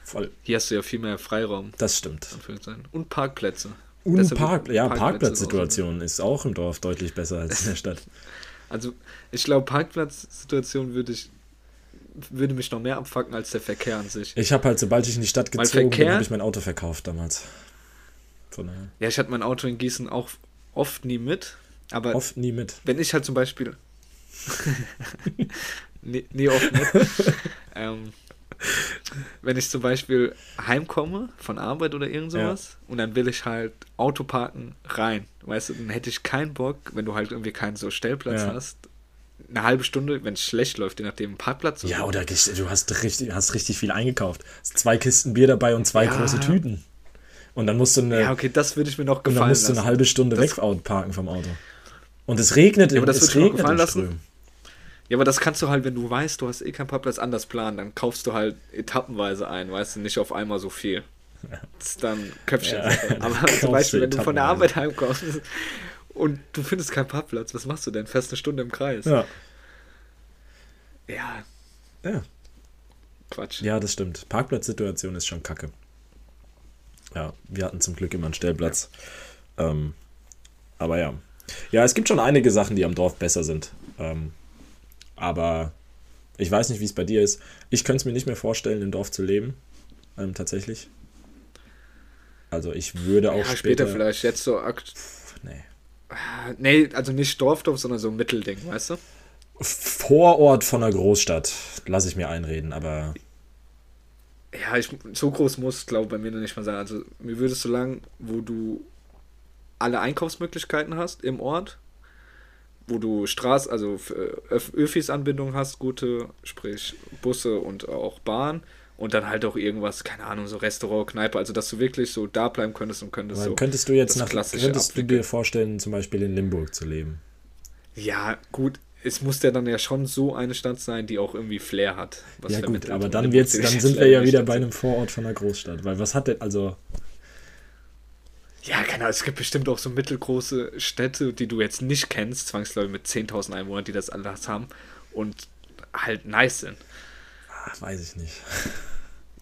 [SPEAKER 4] Voll. Hier hast du ja viel mehr Freiraum.
[SPEAKER 3] Das stimmt.
[SPEAKER 4] Und Parkplätze.
[SPEAKER 3] Und Park, ja, Parkplatzsituation ist auch im Dorf deutlich besser als in der Stadt. (laughs)
[SPEAKER 4] Also, ich glaube, Parkplatzsituation würde ich würde mich noch mehr abfacken als der Verkehr an sich.
[SPEAKER 3] Ich habe halt, sobald ich in die Stadt gezogen bin, habe ich mein Auto verkauft damals.
[SPEAKER 4] Von daher. Ja, ich hatte mein Auto in Gießen auch oft nie mit. Aber
[SPEAKER 3] oft nie mit.
[SPEAKER 4] Wenn ich halt zum Beispiel. (laughs) (laughs) nie, nie oft mit. ähm, wenn ich zum Beispiel heimkomme von Arbeit oder irgend sowas ja. und dann will ich halt Auto parken rein, weißt du, dann hätte ich keinen Bock, wenn du halt irgendwie keinen so Stellplatz ja. hast, eine halbe Stunde, wenn es schlecht läuft, je nachdem, Parkplatz.
[SPEAKER 3] Ja, oder du hast richtig, hast richtig viel eingekauft. Zwei Kisten Bier dabei und zwei ja. große Tüten. Und dann musst du eine.
[SPEAKER 4] Ja, okay, das würde ich mir noch gefallen
[SPEAKER 3] Und dann musst du eine halbe Stunde das, wegparken vom Auto. Und es regnet, ja,
[SPEAKER 4] aber das
[SPEAKER 3] es
[SPEAKER 4] regnet gefallen lassen. Ja, aber das kannst du halt, wenn du weißt, du hast eh keinen Parkplatz, anders planen. Dann kaufst du halt etappenweise ein, weißt du, nicht auf einmal so viel. Das ist dann Köpfchen. Ja, aber zum (laughs) Beispiel, wenn du von der Arbeit heimkommst und du findest keinen Parkplatz, was machst du denn? Fest eine Stunde im Kreis.
[SPEAKER 3] Ja.
[SPEAKER 4] Ja.
[SPEAKER 3] Ja. Quatsch. Ja, das stimmt. Parkplatzsituation ist schon kacke. Ja, wir hatten zum Glück immer einen Stellplatz. Ja. Ähm, aber ja. Ja, es gibt schon einige Sachen, die am Dorf besser sind. Ähm, aber ich weiß nicht, wie es bei dir ist. Ich könnte es mir nicht mehr vorstellen, im Dorf zu leben. Ähm, tatsächlich. Also ich würde auch ja,
[SPEAKER 4] später, später vielleicht. Jetzt so akt. Nee. Nee, also nicht Dorfdorf, sondern so ein Mittelding, weißt du?
[SPEAKER 3] Vorort von einer Großstadt, lasse ich mir einreden, aber.
[SPEAKER 4] Ja, ich, so groß muss, glaube ich, bei mir noch nicht mal sein. Also, mir würde es so lang, wo du alle Einkaufsmöglichkeiten hast im Ort, wo du Straß, also Öffis-Anbindung hast, gute, sprich Busse und auch Bahn und dann halt auch irgendwas, keine Ahnung, so Restaurant, Kneipe, also dass du wirklich so da bleiben könntest und könntest so.
[SPEAKER 3] Könntest du jetzt nach, könntest du dir vorstellen, zum Beispiel in Limburg zu leben?
[SPEAKER 4] Ja, gut, es muss ja dann ja schon so eine Stadt sein, die auch irgendwie Flair hat.
[SPEAKER 3] ja gut, aber dann, wird's, dann (laughs) sind wir ja wieder bei einem Vorort von einer Großstadt, weil was hat denn, also...
[SPEAKER 4] Ja, keine Ahnung, es gibt bestimmt auch so mittelgroße Städte, die du jetzt nicht kennst, zwangsläufig mit 10.000 Einwohnern, die das alles haben und halt nice sind.
[SPEAKER 3] Ach, weiß ich nicht.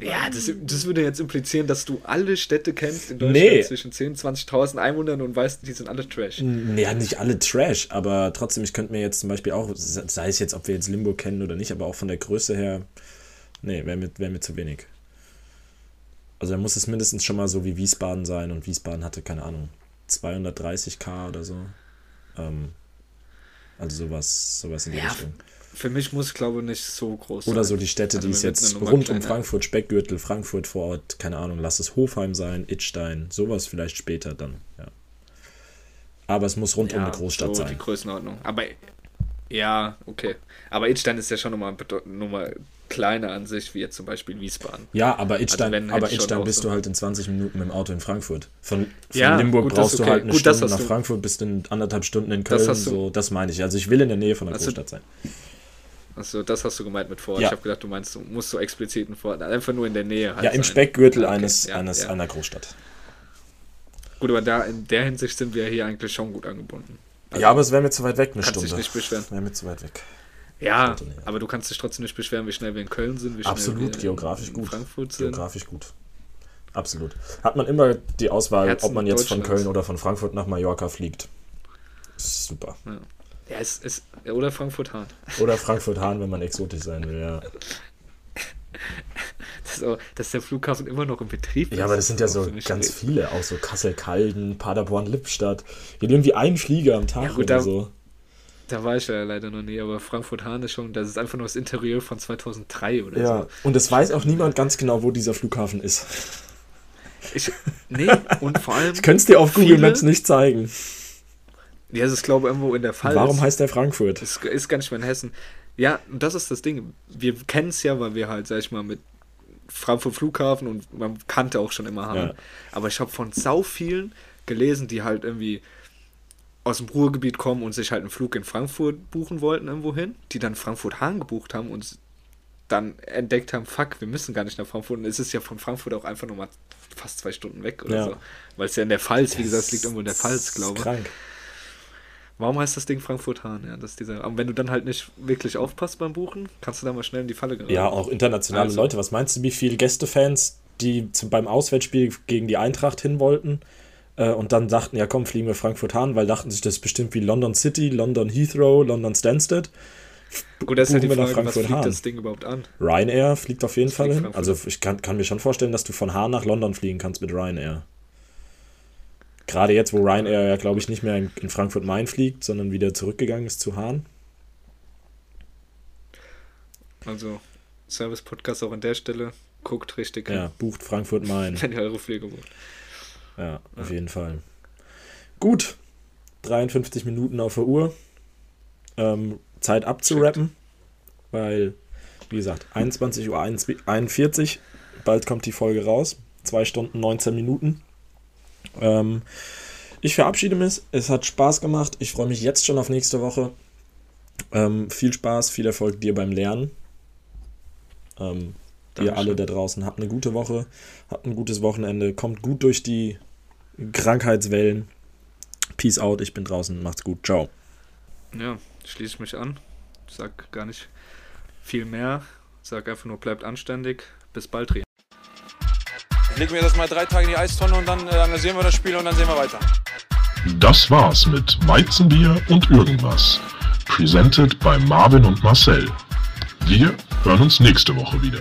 [SPEAKER 4] Ja, das, das würde jetzt implizieren, dass du alle Städte kennst in Deutschland nee. zwischen 10.000 und 20.000 Einwohnern und weißt, die sind alle Trash.
[SPEAKER 3] Ja, nicht alle Trash, aber trotzdem, ich könnte mir jetzt zum Beispiel auch, sei es jetzt, ob wir jetzt Limburg kennen oder nicht, aber auch von der Größe her, nee, wäre mir, wär mir zu wenig. Also da muss es mindestens schon mal so wie Wiesbaden sein und Wiesbaden hatte, keine Ahnung, 230k oder so. Ähm, also sowas, sowas in die ja, Richtung.
[SPEAKER 4] Für mich muss, glaube ich, nicht so groß
[SPEAKER 3] sein. Oder so die Städte, also die es jetzt rund um Frankfurt, Speckgürtel, Frankfurt vor Ort, keine Ahnung, lass es Hofheim sein, Itstein, sowas vielleicht später dann, ja. Aber es muss rund ja, um eine Großstadt so sein.
[SPEAKER 4] die Größenordnung. Aber ja, okay. Aber Itstein ist ja schon nochmal, nochmal kleiner an sich, wie jetzt zum Beispiel Wiesbaden.
[SPEAKER 3] Ja, aber Itstein, also aber Itstein bist so. du halt in 20 Minuten mit dem Auto in Frankfurt. Von, von ja, Limburg gut, brauchst okay. du halt eine gut, Stunde nach Frankfurt, bist in anderthalb Stunden in Köln. Das so, das meine ich. Also ich will in der Nähe von der also, Großstadt sein.
[SPEAKER 4] Achso, das hast du gemeint mit Vorort. Ja. Ich habe gedacht, du meinst, du musst so explizit einen Vorort, einfach nur in der Nähe
[SPEAKER 3] halt Ja, im sein. Speckgürtel okay. eines, ja, eines ja. einer Großstadt.
[SPEAKER 4] Gut, aber da, in der Hinsicht sind wir hier eigentlich schon gut angebunden.
[SPEAKER 3] Also, ja, aber es wäre mir zu weit weg, eine
[SPEAKER 4] kannst
[SPEAKER 3] Stunde.
[SPEAKER 4] Kannst dich nicht beschweren.
[SPEAKER 3] Wäre mir zu weit weg.
[SPEAKER 4] Ja, aber du kannst dich trotzdem nicht beschweren, wie schnell wir in Köln sind, wie schnell
[SPEAKER 3] Absolut,
[SPEAKER 4] wir
[SPEAKER 3] geografisch
[SPEAKER 4] in
[SPEAKER 3] gut.
[SPEAKER 4] Frankfurt sind.
[SPEAKER 3] Geografisch gut. Absolut. Hat man immer die Auswahl, Herzen ob man jetzt von Köln oder von Frankfurt nach Mallorca fliegt. Super.
[SPEAKER 4] Ja. Ja, es ist. Oder Frankfurt-Hahn.
[SPEAKER 3] Oder Frankfurt-Hahn, wenn man exotisch sein will, ja. (laughs)
[SPEAKER 4] Das auch, dass der Flughafen immer noch im Betrieb
[SPEAKER 3] ist. Ja, aber das sind ja so ganz viele, auch so Kassel-Calden, Paderborn-Lippstadt. Hier irgendwie ein Flieger am Tag ja, gut, oder da, so.
[SPEAKER 4] Da war ich ja leider noch nie, aber Frankfurt-Hahn ist schon, das ist einfach nur das Interieur von 2003 oder
[SPEAKER 3] ja, so. Ja, und es weiß auch niemand ganz genau, wo dieser Flughafen ist.
[SPEAKER 4] Ich, nee, (laughs) und vor allem.
[SPEAKER 3] Ich könnte es dir auf Google Maps nicht zeigen.
[SPEAKER 4] Ja, es ist, glaube ich, irgendwo in der Fall.
[SPEAKER 3] Warum heißt der Frankfurt?
[SPEAKER 4] Es ist gar nicht mehr in Hessen. Ja, und das ist das Ding. Wir kennen es ja, weil wir halt, sag ich mal, mit Frankfurt Flughafen und man kannte auch schon immer haben. Ja. Aber ich habe von sau vielen gelesen, die halt irgendwie aus dem Ruhrgebiet kommen und sich halt einen Flug in Frankfurt buchen wollten irgendwo hin, die dann Frankfurt-Hahn gebucht haben und dann entdeckt haben, fuck, wir müssen gar nicht nach Frankfurt. Und es ist ja von Frankfurt auch einfach nochmal fast zwei Stunden weg oder ja. so. Weil es ja in der Pfalz, wie gesagt, es liegt irgendwo in der Pfalz, glaube ich. Warum heißt das Ding Frankfurt-Hahn? Ja, das dieser, aber wenn du dann halt nicht wirklich aufpasst beim Buchen, kannst du da mal schnell in die Falle geraten.
[SPEAKER 3] Ja, auch internationale also. Leute. Was meinst du, wie viele Gästefans, die zum, beim Auswärtsspiel gegen die Eintracht hin wollten äh, und dann dachten, ja komm, fliegen wir Frankfurt-Hahn, weil dachten sich, das ist bestimmt wie London City, London Heathrow, London Stansted.
[SPEAKER 4] Gut, das ist halt die Frage, was fliegt das Ding überhaupt an?
[SPEAKER 3] Ryanair fliegt auf jeden das Fall hin. Also ich kann, kann mir schon vorstellen, dass du von Hahn nach London fliegen kannst mit Ryanair. Gerade jetzt, wo Ryanair ja, glaube ich, nicht mehr in, Frankfurt-Main fliegt, sondern wieder zurückgegangen ist zu Hahn.
[SPEAKER 4] Also, Service-Podcast auch an der Stelle. Guckt richtig.
[SPEAKER 3] Ja, bucht Frankfurt-Main. (laughs)
[SPEAKER 4] Wenn ihr eure Flüge bucht.
[SPEAKER 3] Ja, auf ja. jeden Fall. Gut. 53 Minuten auf der Uhr. Ähm, Zeit abzurappen. Weil, wie gesagt, 21.41 Uhr. Bald kommt die Folge raus. 2 Stunden 19 Minuten. Ähm, ich verabschiede mich. Es hat Spaß gemacht. Ich freue mich jetzt schon auf nächste Woche. Ähm, viel Spaß, viel Erfolg dir beim Lernen. Ähm, ihr alle da draußen habt eine gute Woche, habt ein gutes Wochenende, kommt gut durch die Krankheitswellen. Peace out, ich bin draußen, macht's gut, ciao.
[SPEAKER 4] Ja, schließe ich mich an. Sag gar nicht viel mehr. Sag einfach nur, bleibt anständig. Bis bald, Ria
[SPEAKER 6] legen wir das mal drei Tage in die Eistonne und dann äh, analysieren wir das Spiel und dann sehen wir weiter.
[SPEAKER 2] Das war's mit Weizenbier und irgendwas. Presented bei Marvin und Marcel. Wir hören uns nächste Woche wieder.